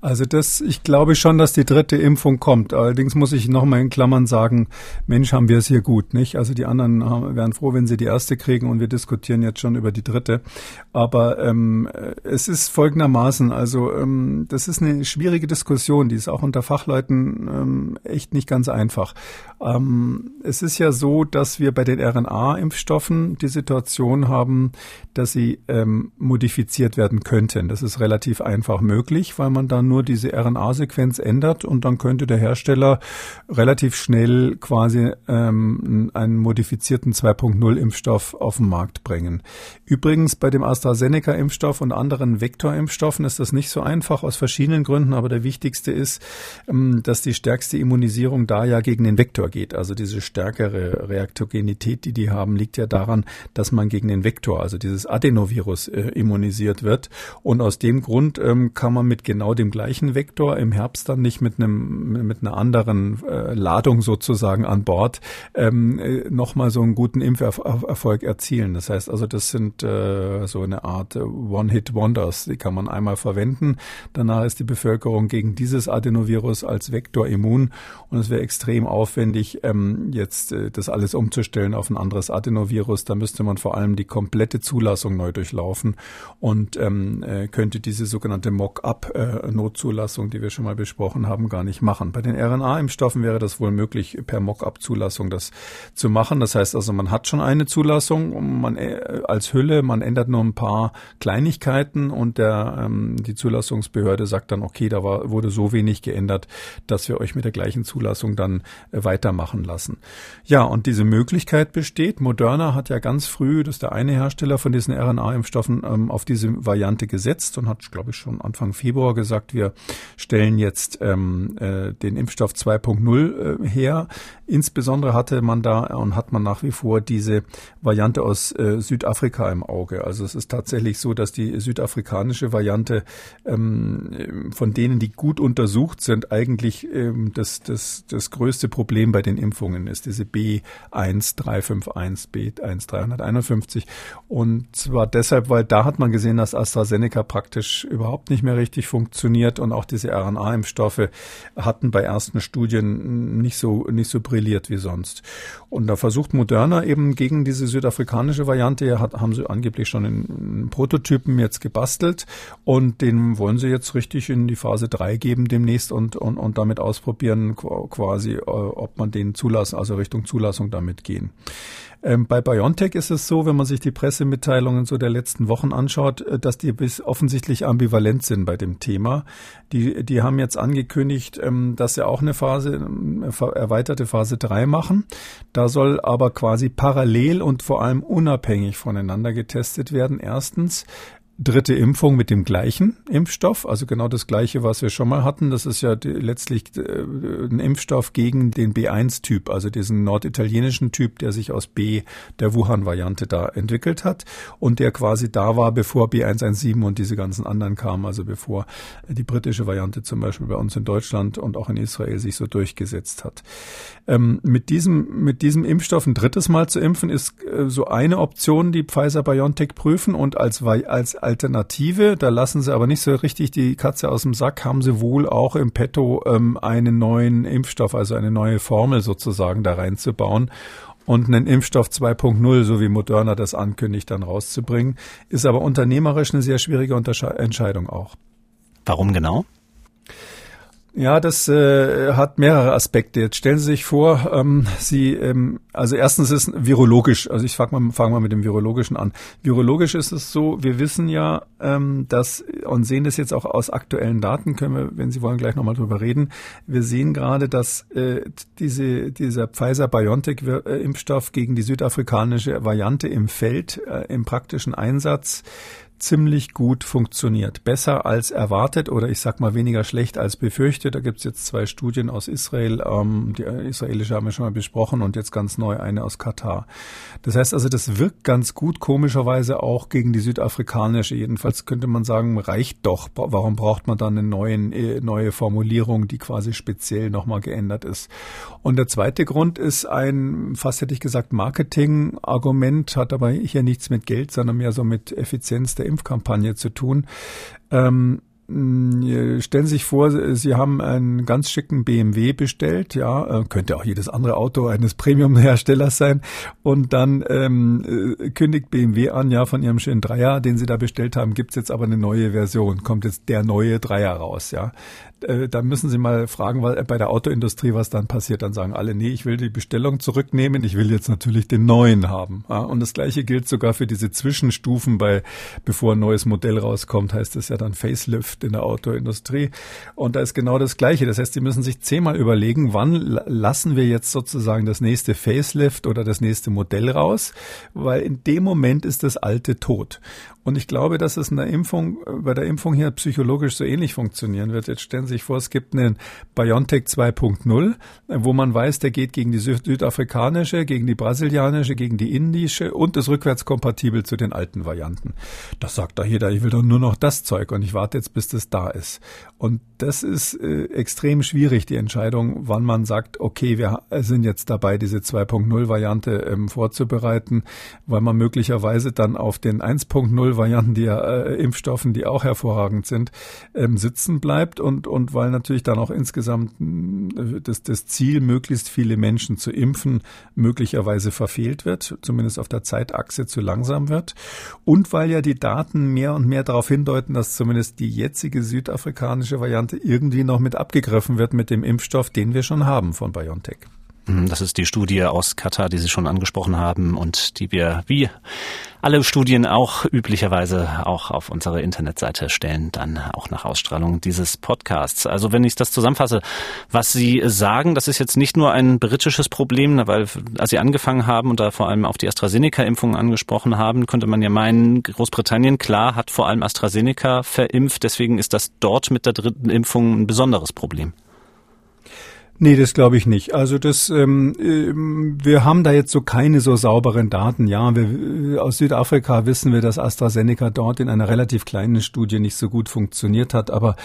also das, ich glaube schon, dass die dritte Impfung kommt. Allerdings muss ich nochmal in Klammern sagen, Mensch, haben wir es hier gut, nicht? Also die anderen haben, wären froh, wenn sie die erste kriegen und wir diskutieren jetzt schon über die dritte. Aber ähm, es ist folgendermaßen, also ähm, das ist eine schwierige Diskussion, die ist auch unter Fachleuten ähm, echt nicht ganz einfach. Ähm, es ist ja so, dass wir bei den RNA-Impfstoffen die Situation haben, dass sie ähm, modifiziert werden könnten. Das ist relativ einfach möglich möglich, weil man dann nur diese RNA-Sequenz ändert und dann könnte der Hersteller relativ schnell quasi ähm, einen modifizierten 2.0-Impfstoff auf den Markt bringen. Übrigens bei dem AstraZeneca-Impfstoff und anderen Vektorimpfstoffen ist das nicht so einfach aus verschiedenen Gründen, aber der wichtigste ist, ähm, dass die stärkste Immunisierung da ja gegen den Vektor geht. Also diese stärkere Reaktogenität, die die haben, liegt ja daran, dass man gegen den Vektor, also dieses Adenovirus, äh, immunisiert wird. Und aus dem Grund ähm, kann man mit genau dem gleichen Vektor im Herbst dann nicht mit einem mit einer anderen äh, Ladung sozusagen an Bord ähm, äh, nochmal so einen guten Impferfolg erzielen. Das heißt also, das sind äh, so eine Art One-Hit-Wonders. Die kann man einmal verwenden. Danach ist die Bevölkerung gegen dieses Adenovirus als Vektor immun und es wäre extrem aufwendig, ähm, jetzt äh, das alles umzustellen auf ein anderes Adenovirus. Da müsste man vor allem die komplette Zulassung neu durchlaufen und ähm, äh, könnte diese sogenannte Mock Mock-up-Notzulassung, die wir schon mal besprochen haben, gar nicht machen. Bei den RNA-Impfstoffen wäre das wohl möglich, per Mock-up-Zulassung das zu machen. Das heißt also, man hat schon eine Zulassung man, äh, als Hülle, man ändert nur ein paar Kleinigkeiten und der, ähm, die Zulassungsbehörde sagt dann, okay, da war, wurde so wenig geändert, dass wir euch mit der gleichen Zulassung dann äh, weitermachen lassen. Ja, und diese Möglichkeit besteht. Moderna hat ja ganz früh, das ist der eine Hersteller von diesen RNA-Impfstoffen, ähm, auf diese Variante gesetzt und hat, glaube ich, schon Anfang Anfang Februar gesagt, wir stellen jetzt ähm, äh, den Impfstoff 2.0 äh, her. Insbesondere hatte man da und hat man nach wie vor diese Variante aus äh, Südafrika im Auge. Also es ist tatsächlich so, dass die südafrikanische Variante ähm, von denen, die gut untersucht sind, eigentlich ähm, das, das, das größte Problem bei den Impfungen ist, diese B1351, B1351. Und zwar deshalb, weil da hat man gesehen, dass AstraZeneca praktisch überhaupt nicht mehr richtig funktioniert und auch diese RNA-Impfstoffe hatten bei ersten Studien nicht so, nicht so brilliert wie sonst. Und da versucht Moderna eben gegen diese südafrikanische Variante, hat, haben sie angeblich schon in Prototypen jetzt gebastelt und den wollen sie jetzt richtig in die Phase 3 geben demnächst und, und, und damit ausprobieren quasi, äh, ob man den zulassen, also Richtung Zulassung damit gehen. Ähm, bei BioNTech ist es so, wenn man sich die Pressemitteilungen so der letzten Wochen anschaut, äh, dass die bis offensichtlich ambivalent sind bei dem Thema. Die, die haben jetzt angekündigt, ähm, dass sie auch eine Phase, eine erweiterte Phase 3 machen. Da soll aber quasi parallel und vor allem unabhängig voneinander getestet werden. Erstens, dritte Impfung mit dem gleichen Impfstoff, also genau das gleiche, was wir schon mal hatten. Das ist ja letztlich äh, ein Impfstoff gegen den B1-Typ, also diesen norditalienischen Typ, der sich aus B der Wuhan-Variante da entwickelt hat und der quasi da war, bevor B117 und diese ganzen anderen kamen, also bevor die britische Variante zum Beispiel bei uns in Deutschland und auch in Israel sich so durchgesetzt hat. Ähm, mit diesem mit diesem Impfstoff ein drittes Mal zu impfen ist äh, so eine Option, die Pfizer-BioNTech prüfen und als als Alternative, da lassen sie aber nicht so richtig die Katze aus dem Sack, haben sie wohl auch im Petto ähm, einen neuen Impfstoff, also eine neue Formel sozusagen da reinzubauen und einen Impfstoff 2.0, so wie Moderna das ankündigt, dann rauszubringen, ist aber unternehmerisch eine sehr schwierige Untersche Entscheidung auch. Warum genau? Ja, das äh, hat mehrere Aspekte. Jetzt stellen Sie sich vor, ähm, Sie, ähm, also erstens ist virologisch, also ich fange mal, fang mal mit dem Virologischen an. Virologisch ist es so, wir wissen ja, ähm, dass, und sehen das jetzt auch aus aktuellen Daten, können wir, wenn Sie wollen, gleich nochmal drüber reden. Wir sehen gerade, dass äh, diese, dieser Pfizer-BioNTech-Impfstoff gegen die südafrikanische Variante im Feld, äh, im praktischen Einsatz, ziemlich gut funktioniert. Besser als erwartet oder ich sag mal weniger schlecht als befürchtet. Da gibt's jetzt zwei Studien aus Israel. Ähm, die israelische haben wir schon mal besprochen und jetzt ganz neu eine aus Katar. Das heißt also, das wirkt ganz gut, komischerweise auch gegen die südafrikanische. Jedenfalls könnte man sagen, reicht doch. Warum braucht man dann eine neuen, äh, neue Formulierung, die quasi speziell nochmal geändert ist? Und der zweite Grund ist ein, fast hätte ich gesagt, Marketing-Argument, hat aber hier nichts mit Geld, sondern mehr so mit Effizienz der Impfkampagne zu tun. Ähm, hm, stellen Sie sich vor, Sie haben einen ganz schicken BMW bestellt, ja, äh, könnte auch jedes andere Auto eines Premium-Herstellers sein, und dann ähm, äh, kündigt BMW an, ja, von Ihrem schönen Dreier, den Sie da bestellt haben, gibt's jetzt aber eine neue Version, kommt jetzt der neue Dreier raus, ja. Äh, da müssen Sie mal fragen, weil bei der Autoindustrie, was dann passiert. Dann sagen alle, nee, ich will die Bestellung zurücknehmen, ich will jetzt natürlich den neuen haben. Ja, und das Gleiche gilt sogar für diese Zwischenstufen bei, bevor ein neues Modell rauskommt, heißt es ja dann Facelift in der Autoindustrie. Und da ist genau das Gleiche. Das heißt, Sie müssen sich zehnmal überlegen, wann lassen wir jetzt sozusagen das nächste Facelift oder das nächste Modell raus, weil in dem Moment ist das alte tot. Und ich glaube, dass es in der Impfung, bei der Impfung hier psychologisch so ähnlich funktionieren wird. Jetzt stellen Sie sich vor, es gibt einen BioNTech 2.0, wo man weiß, der geht gegen die südafrikanische, gegen die brasilianische, gegen die indische und ist rückwärtskompatibel zu den alten Varianten. Das sagt da jeder, ich will doch nur noch das Zeug und ich warte jetzt, bis das da ist. Und das ist äh, extrem schwierig, die Entscheidung, wann man sagt, okay, wir sind jetzt dabei, diese 2.0 Variante ähm, vorzubereiten, weil man möglicherweise dann auf den 1.0 Varianten, die äh, Impfstoffen, die auch hervorragend sind, ähm, sitzen bleibt und, und weil natürlich dann auch insgesamt äh, das, das Ziel, möglichst viele Menschen zu impfen, möglicherweise verfehlt wird, zumindest auf der Zeitachse zu langsam wird und weil ja die Daten mehr und mehr darauf hindeuten, dass zumindest die jetzige südafrikanische Variante irgendwie noch mit abgegriffen wird mit dem Impfstoff, den wir schon haben von BioNTech. Mhm, das ist die Studie aus Katar, die Sie schon angesprochen haben und die wir wie alle Studien auch üblicherweise auch auf unsere Internetseite stellen, dann auch nach Ausstrahlung dieses Podcasts. Also wenn ich das zusammenfasse, was Sie sagen, das ist jetzt nicht nur ein britisches Problem, weil als Sie angefangen haben und da vor allem auf die AstraZeneca-Impfung angesprochen haben, könnte man ja meinen, Großbritannien, klar, hat vor allem AstraZeneca verimpft, deswegen ist das dort mit der dritten Impfung ein besonderes Problem. Nee, das glaube ich nicht. Also das, ähm, ähm, wir haben da jetzt so keine so sauberen Daten. Ja, wir, aus Südafrika wissen wir, dass AstraZeneca dort in einer relativ kleinen Studie nicht so gut funktioniert hat, aber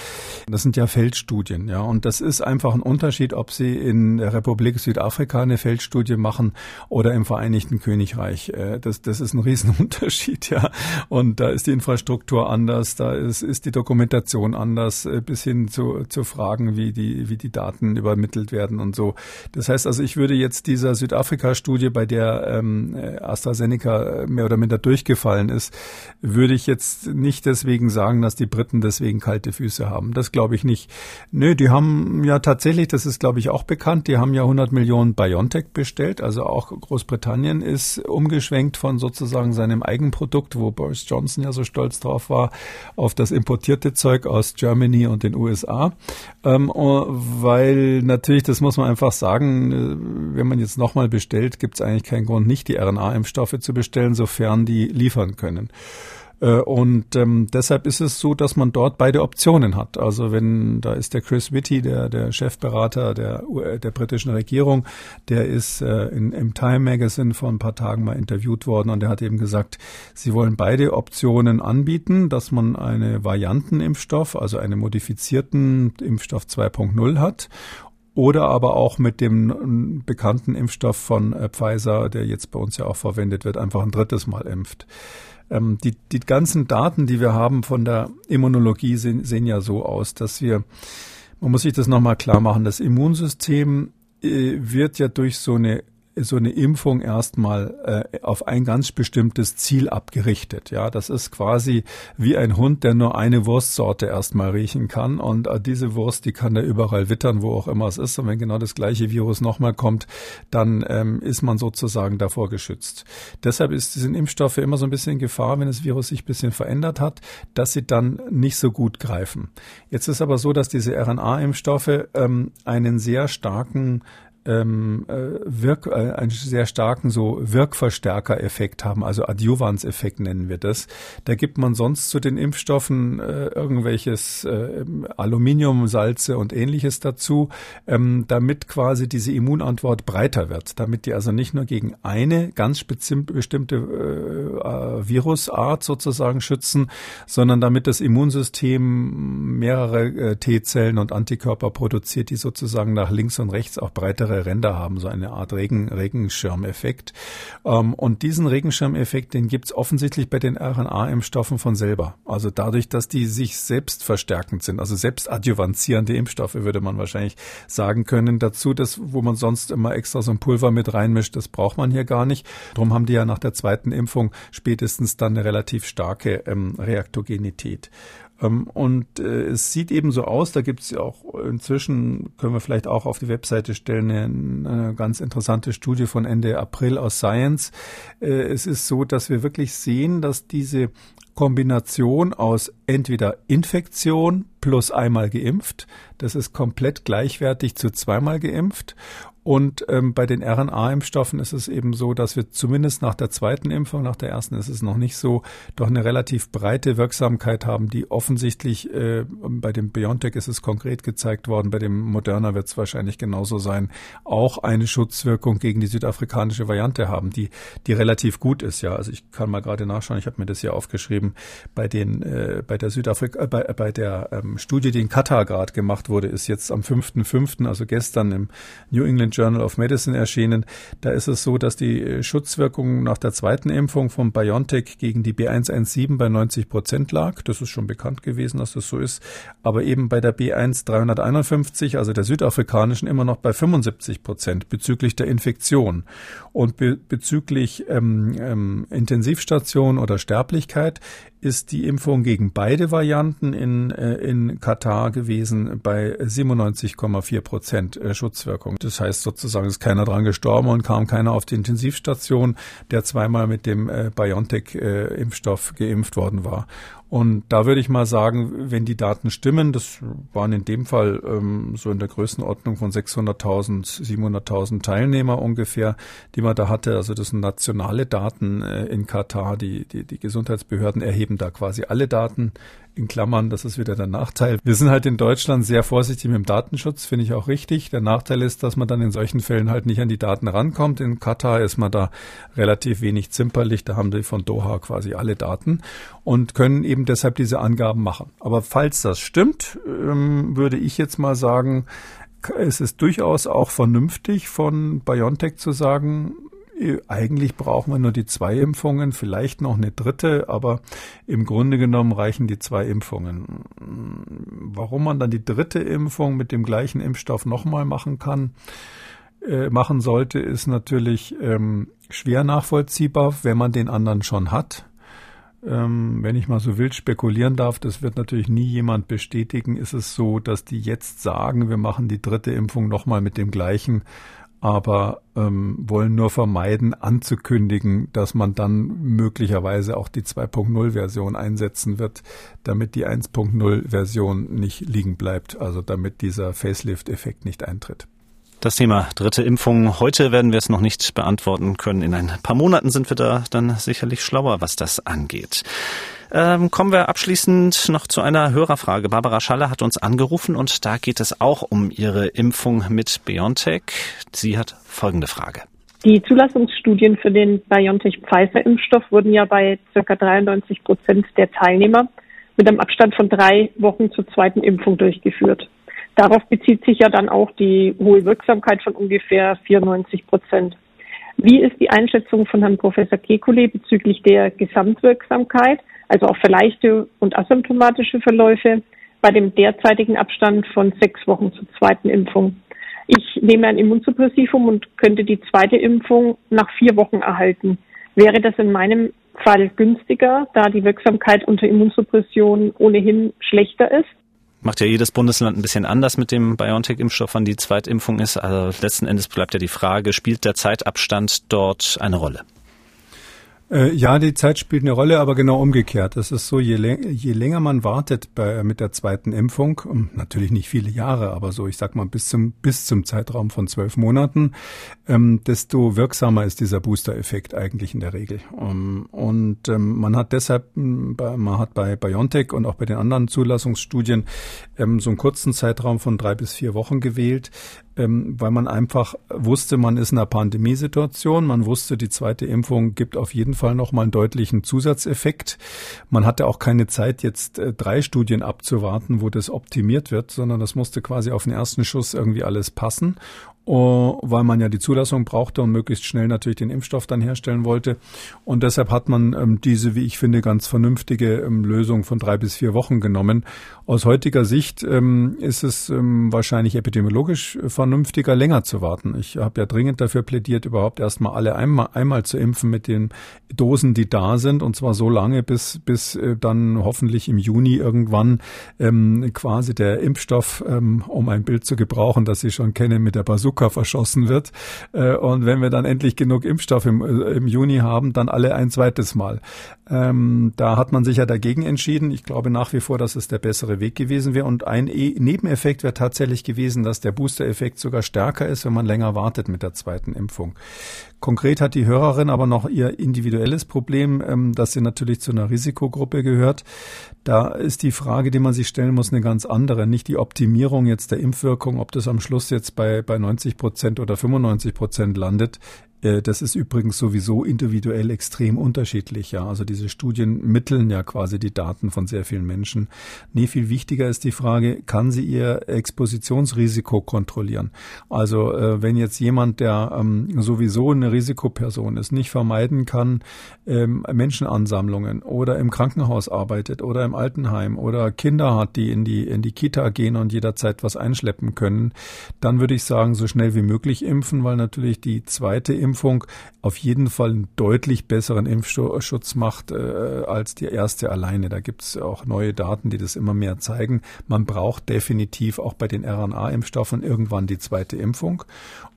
das sind ja Feldstudien, ja, und das ist einfach ein Unterschied, ob Sie in der Republik Südafrika eine Feldstudie machen oder im Vereinigten Königreich. Äh, das, das ist ein Riesenunterschied, <laughs> ja, und da ist die Infrastruktur anders, da ist, ist die Dokumentation anders, äh, bis hin zu, zu Fragen, wie die, wie die Daten übermittelt ermittelt werden und so. Das heißt also, ich würde jetzt dieser Südafrika-Studie, bei der ähm, AstraZeneca mehr oder minder durchgefallen ist, würde ich jetzt nicht deswegen sagen, dass die Briten deswegen kalte Füße haben. Das glaube ich nicht. Nö, die haben ja tatsächlich, das ist glaube ich auch bekannt, die haben ja 100 Millionen BioNTech bestellt. Also auch Großbritannien ist umgeschwenkt von sozusagen seinem Eigenprodukt, wo Boris Johnson ja so stolz drauf war, auf das importierte Zeug aus Germany und den USA. Ähm, weil natürlich natürlich, das muss man einfach sagen, äh, wenn man jetzt nochmal bestellt, gibt es eigentlich keinen Grund, nicht die RNA-Impfstoffe zu bestellen, sofern die liefern können. Äh, und ähm, deshalb ist es so, dass man dort beide Optionen hat. Also wenn da ist der Chris Whitty, der der Chefberater der der britischen Regierung, der ist äh, in, im Time Magazine vor ein paar Tagen mal interviewt worden und der hat eben gesagt, sie wollen beide Optionen anbieten, dass man eine Variantenimpfstoff, also einen modifizierten Impfstoff 2.0 hat oder aber auch mit dem bekannten Impfstoff von äh, Pfizer, der jetzt bei uns ja auch verwendet wird, einfach ein drittes Mal impft. Ähm, die, die ganzen Daten, die wir haben von der Immunologie, sehen, sehen ja so aus, dass wir, man muss sich das nochmal klar machen, das Immunsystem äh, wird ja durch so eine so eine Impfung erstmal äh, auf ein ganz bestimmtes Ziel abgerichtet. Ja, das ist quasi wie ein Hund, der nur eine Wurstsorte erstmal riechen kann und äh, diese Wurst, die kann er überall wittern, wo auch immer es ist. Und wenn genau das gleiche Virus nochmal kommt, dann ähm, ist man sozusagen davor geschützt. Deshalb ist diesen Impfstoffe immer so ein bisschen Gefahr, wenn das Virus sich ein bisschen verändert hat, dass sie dann nicht so gut greifen. Jetzt ist aber so, dass diese RNA-Impfstoffe ähm, einen sehr starken ähm, äh, Wirk, äh, einen sehr starken so Wirkverstärker-Effekt haben, also Adjuvans-Effekt nennen wir das. Da gibt man sonst zu den Impfstoffen äh, irgendwelches äh, Aluminium, Salze und ähnliches dazu, ähm, damit quasi diese Immunantwort breiter wird, damit die also nicht nur gegen eine ganz bestimmte äh, Virusart sozusagen schützen, sondern damit das Immunsystem mehrere äh, T-Zellen und Antikörper produziert, die sozusagen nach links und rechts auch breitere andere Ränder haben, so eine Art Regen, Regenschirmeffekt. Ähm, und diesen Regenschirmeffekt, den gibt's offensichtlich bei den RNA-Impfstoffen von selber. Also dadurch, dass die sich selbst verstärkend sind, also selbst adjuvantierende Impfstoffe, würde man wahrscheinlich sagen können. Dazu, das, wo man sonst immer extra so ein Pulver mit reinmischt, das braucht man hier gar nicht. Darum haben die ja nach der zweiten Impfung spätestens dann eine relativ starke ähm, Reaktogenität. Ähm, und äh, es sieht eben so aus, da gibt es ja auch inzwischen, können wir vielleicht auch auf die Webseite stellen, eine, eine ganz interessante Studie von Ende April aus Science. Äh, es ist so, dass wir wirklich sehen, dass diese Kombination aus entweder Infektion plus einmal geimpft, das ist komplett gleichwertig zu zweimal geimpft und ähm, bei den RNA-Impfstoffen ist es eben so, dass wir zumindest nach der zweiten Impfung, nach der ersten ist es noch nicht so, doch eine relativ breite Wirksamkeit haben, die offensichtlich äh, bei dem BioNTech ist es konkret gezeigt worden, bei dem Moderna wird es wahrscheinlich genauso sein, auch eine Schutzwirkung gegen die südafrikanische Variante haben, die die relativ gut ist. Ja, also ich kann mal gerade nachschauen. Ich habe mir das hier aufgeschrieben. Bei den äh, bei der Südafrika äh, bei, bei der ähm, Studie, die in Katar gerade gemacht wurde, ist jetzt am 5.5., also gestern im New England Journal of Medicine erschienen. Da ist es so, dass die äh, Schutzwirkung nach der zweiten Impfung von BioNTech gegen die B117 bei 90 Prozent lag. Das ist schon bekannt gewesen, dass das so ist. Aber eben bei der B1 351, also der südafrikanischen, immer noch bei 75 Prozent bezüglich der Infektion. Und be bezüglich ähm, ähm, Intensivstation oder Sterblichkeit ist die Impfung gegen beide Varianten in, äh, in Katar gewesen bei 97,4 Prozent äh, Schutzwirkung. Das heißt sozusagen, ist keiner dran gestorben und kam keiner auf die Intensivstation, der zweimal mit dem äh, BioNTech-Impfstoff geimpft worden war. Und da würde ich mal sagen, wenn die Daten stimmen, das waren in dem Fall ähm, so in der Größenordnung von 600.000, 700.000 Teilnehmer ungefähr, die man da hatte. Also das sind nationale Daten äh, in Katar. Die, die, die Gesundheitsbehörden erheben da quasi alle Daten in Klammern, das ist wieder der Nachteil. Wir sind halt in Deutschland sehr vorsichtig mit dem Datenschutz, finde ich auch richtig. Der Nachteil ist, dass man dann in solchen Fällen halt nicht an die Daten rankommt. In Katar ist man da relativ wenig zimperlich, da haben die von Doha quasi alle Daten und können eben deshalb diese Angaben machen. Aber falls das stimmt, ähm, würde ich jetzt mal sagen, es ist durchaus auch vernünftig von BioNTech zu sagen, eigentlich brauchen wir nur die zwei Impfungen, vielleicht noch eine dritte, aber im Grunde genommen reichen die zwei Impfungen. Warum man dann die dritte Impfung mit dem gleichen Impfstoff nochmal machen kann, äh, machen sollte, ist natürlich ähm, schwer nachvollziehbar, wenn man den anderen schon hat. Ähm, wenn ich mal so wild spekulieren darf, das wird natürlich nie jemand bestätigen, ist es so, dass die jetzt sagen, wir machen die dritte Impfung nochmal mit dem gleichen aber ähm, wollen nur vermeiden, anzukündigen, dass man dann möglicherweise auch die 2.0-Version einsetzen wird, damit die 1.0-Version nicht liegen bleibt, also damit dieser Facelift-Effekt nicht eintritt. Das Thema dritte Impfung. Heute werden wir es noch nicht beantworten können. In ein paar Monaten sind wir da dann sicherlich schlauer, was das angeht. Ähm, kommen wir abschließend noch zu einer Hörerfrage. Barbara Schaller hat uns angerufen und da geht es auch um ihre Impfung mit BioNTech. Sie hat folgende Frage. Die Zulassungsstudien für den BioNTech-Pfizer-Impfstoff wurden ja bei ca. 93 Prozent der Teilnehmer mit einem Abstand von drei Wochen zur zweiten Impfung durchgeführt. Darauf bezieht sich ja dann auch die hohe Wirksamkeit von ungefähr 94 Prozent. Wie ist die Einschätzung von Herrn Professor Kekulé bezüglich der Gesamtwirksamkeit? also auch für leichte und asymptomatische Verläufe bei dem derzeitigen Abstand von sechs Wochen zur zweiten Impfung. Ich nehme ein Immunsuppressivum und könnte die zweite Impfung nach vier Wochen erhalten. Wäre das in meinem Fall günstiger, da die Wirksamkeit unter Immunsuppression ohnehin schlechter ist? Macht ja jedes Bundesland ein bisschen anders mit dem BioNTech-Impfstoff, wann die Zweitimpfung ist. Also letzten Endes bleibt ja die Frage, spielt der Zeitabstand dort eine Rolle? Äh, ja, die Zeit spielt eine Rolle, aber genau umgekehrt. Es ist so, je, je länger man wartet bei, mit der zweiten Impfung, natürlich nicht viele Jahre, aber so, ich sag mal, bis zum, bis zum Zeitraum von zwölf Monaten, ähm, desto wirksamer ist dieser Booster-Effekt eigentlich in der Regel. Um, und ähm, man hat deshalb, man hat bei BioNTech und auch bei den anderen Zulassungsstudien ähm, so einen kurzen Zeitraum von drei bis vier Wochen gewählt, ähm, weil man einfach wusste, man ist in einer Pandemiesituation. Man wusste, die zweite Impfung gibt auf jeden Fall nochmal einen deutlichen Zusatzeffekt. Man hatte auch keine Zeit, jetzt äh, drei Studien abzuwarten, wo das optimiert wird, sondern das musste quasi auf den ersten Schuss irgendwie alles passen. Oh, weil man ja die Zulassung brauchte und möglichst schnell natürlich den Impfstoff dann herstellen wollte. Und deshalb hat man ähm, diese, wie ich finde, ganz vernünftige ähm, Lösung von drei bis vier Wochen genommen. Aus heutiger Sicht ähm, ist es wahrscheinlich epidemiologisch vernünftiger, länger zu warten. Ich habe ja dringend dafür plädiert, überhaupt erstmal alle einmal, einmal zu impfen mit den Dosen, die da sind, und zwar so lange, bis, bis äh, dann hoffentlich im Juni irgendwann quasi der Impfstoff, um ein Bild zu gebrauchen, das Sie schon kennen, mit der Bazooka verschossen wird. Äh, und wenn wir dann endlich genug Impfstoff im, äh, im Juni haben, dann alle ein zweites Mal. Ähm, da hat man sich ja dagegen entschieden. Ich glaube nach wie vor, dass es der bessere Weg gewesen wäre. Und ein e Nebeneffekt wäre tatsächlich gewesen, dass der Booster-Effekt sogar stärker ist, wenn man länger wartet mit der zweiten Impfung. Konkret hat die Hörerin aber noch ihr individuelles Problem, ähm, dass sie natürlich zu einer Risikogruppe gehört. Da ist die Frage, die man sich stellen muss, eine ganz andere. Nicht die Optimierung jetzt der Impfwirkung, ob das am Schluss jetzt bei, bei 90 Prozent oder 95 Prozent landet, das ist übrigens sowieso individuell extrem unterschiedlich. Ja, also diese Studien mitteln ja quasi die Daten von sehr vielen Menschen. Nee, viel wichtiger ist die Frage, kann sie ihr Expositionsrisiko kontrollieren? Also äh, wenn jetzt jemand, der ähm, sowieso eine Risikoperson ist, nicht vermeiden kann, ähm, Menschenansammlungen oder im Krankenhaus arbeitet oder im Altenheim oder Kinder hat, die in die in die Kita gehen und jederzeit was einschleppen können, dann würde ich sagen, so schnell wie möglich impfen, weil natürlich die zweite Impfung Impfung auf jeden Fall einen deutlich besseren Impfschutz macht äh, als die erste alleine. Da gibt es auch neue Daten, die das immer mehr zeigen. Man braucht definitiv auch bei den RNA-Impfstoffen irgendwann die zweite Impfung.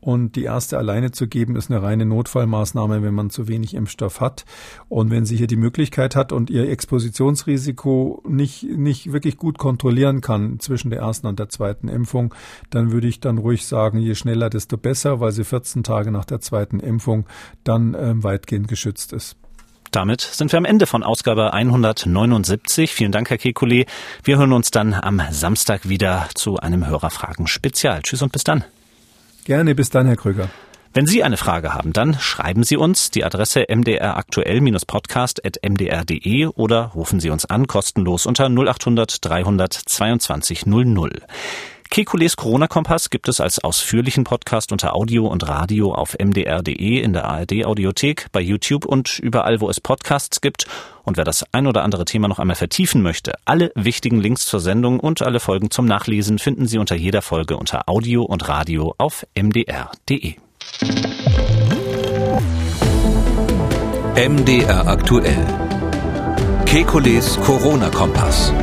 Und die erste alleine zu geben, ist eine reine Notfallmaßnahme, wenn man zu wenig Impfstoff hat. Und wenn sie hier die Möglichkeit hat und ihr Expositionsrisiko nicht, nicht wirklich gut kontrollieren kann zwischen der ersten und der zweiten Impfung, dann würde ich dann ruhig sagen, je schneller, desto besser, weil sie 14 Tage nach der zweiten Impfung dann äh, weitgehend geschützt ist. Damit sind wir am Ende von Ausgabe 179. Vielen Dank, Herr Kekulé. Wir hören uns dann am Samstag wieder zu einem Hörerfragen-Spezial. Tschüss und bis dann. Gerne, bis dann, Herr Krüger. Wenn Sie eine Frage haben, dann schreiben Sie uns die Adresse mdraktuell-podcast.mdr.de oder rufen Sie uns an kostenlos unter 0800 322 00. Kekules Corona-Kompass gibt es als ausführlichen Podcast unter Audio und Radio auf mdr.de, in der ARD-Audiothek, bei YouTube und überall, wo es Podcasts gibt. Und wer das ein oder andere Thema noch einmal vertiefen möchte, alle wichtigen Links zur Sendung und alle Folgen zum Nachlesen finden Sie unter jeder Folge unter Audio und Radio auf mdr.de. MDR aktuell. Kekules Corona-Kompass.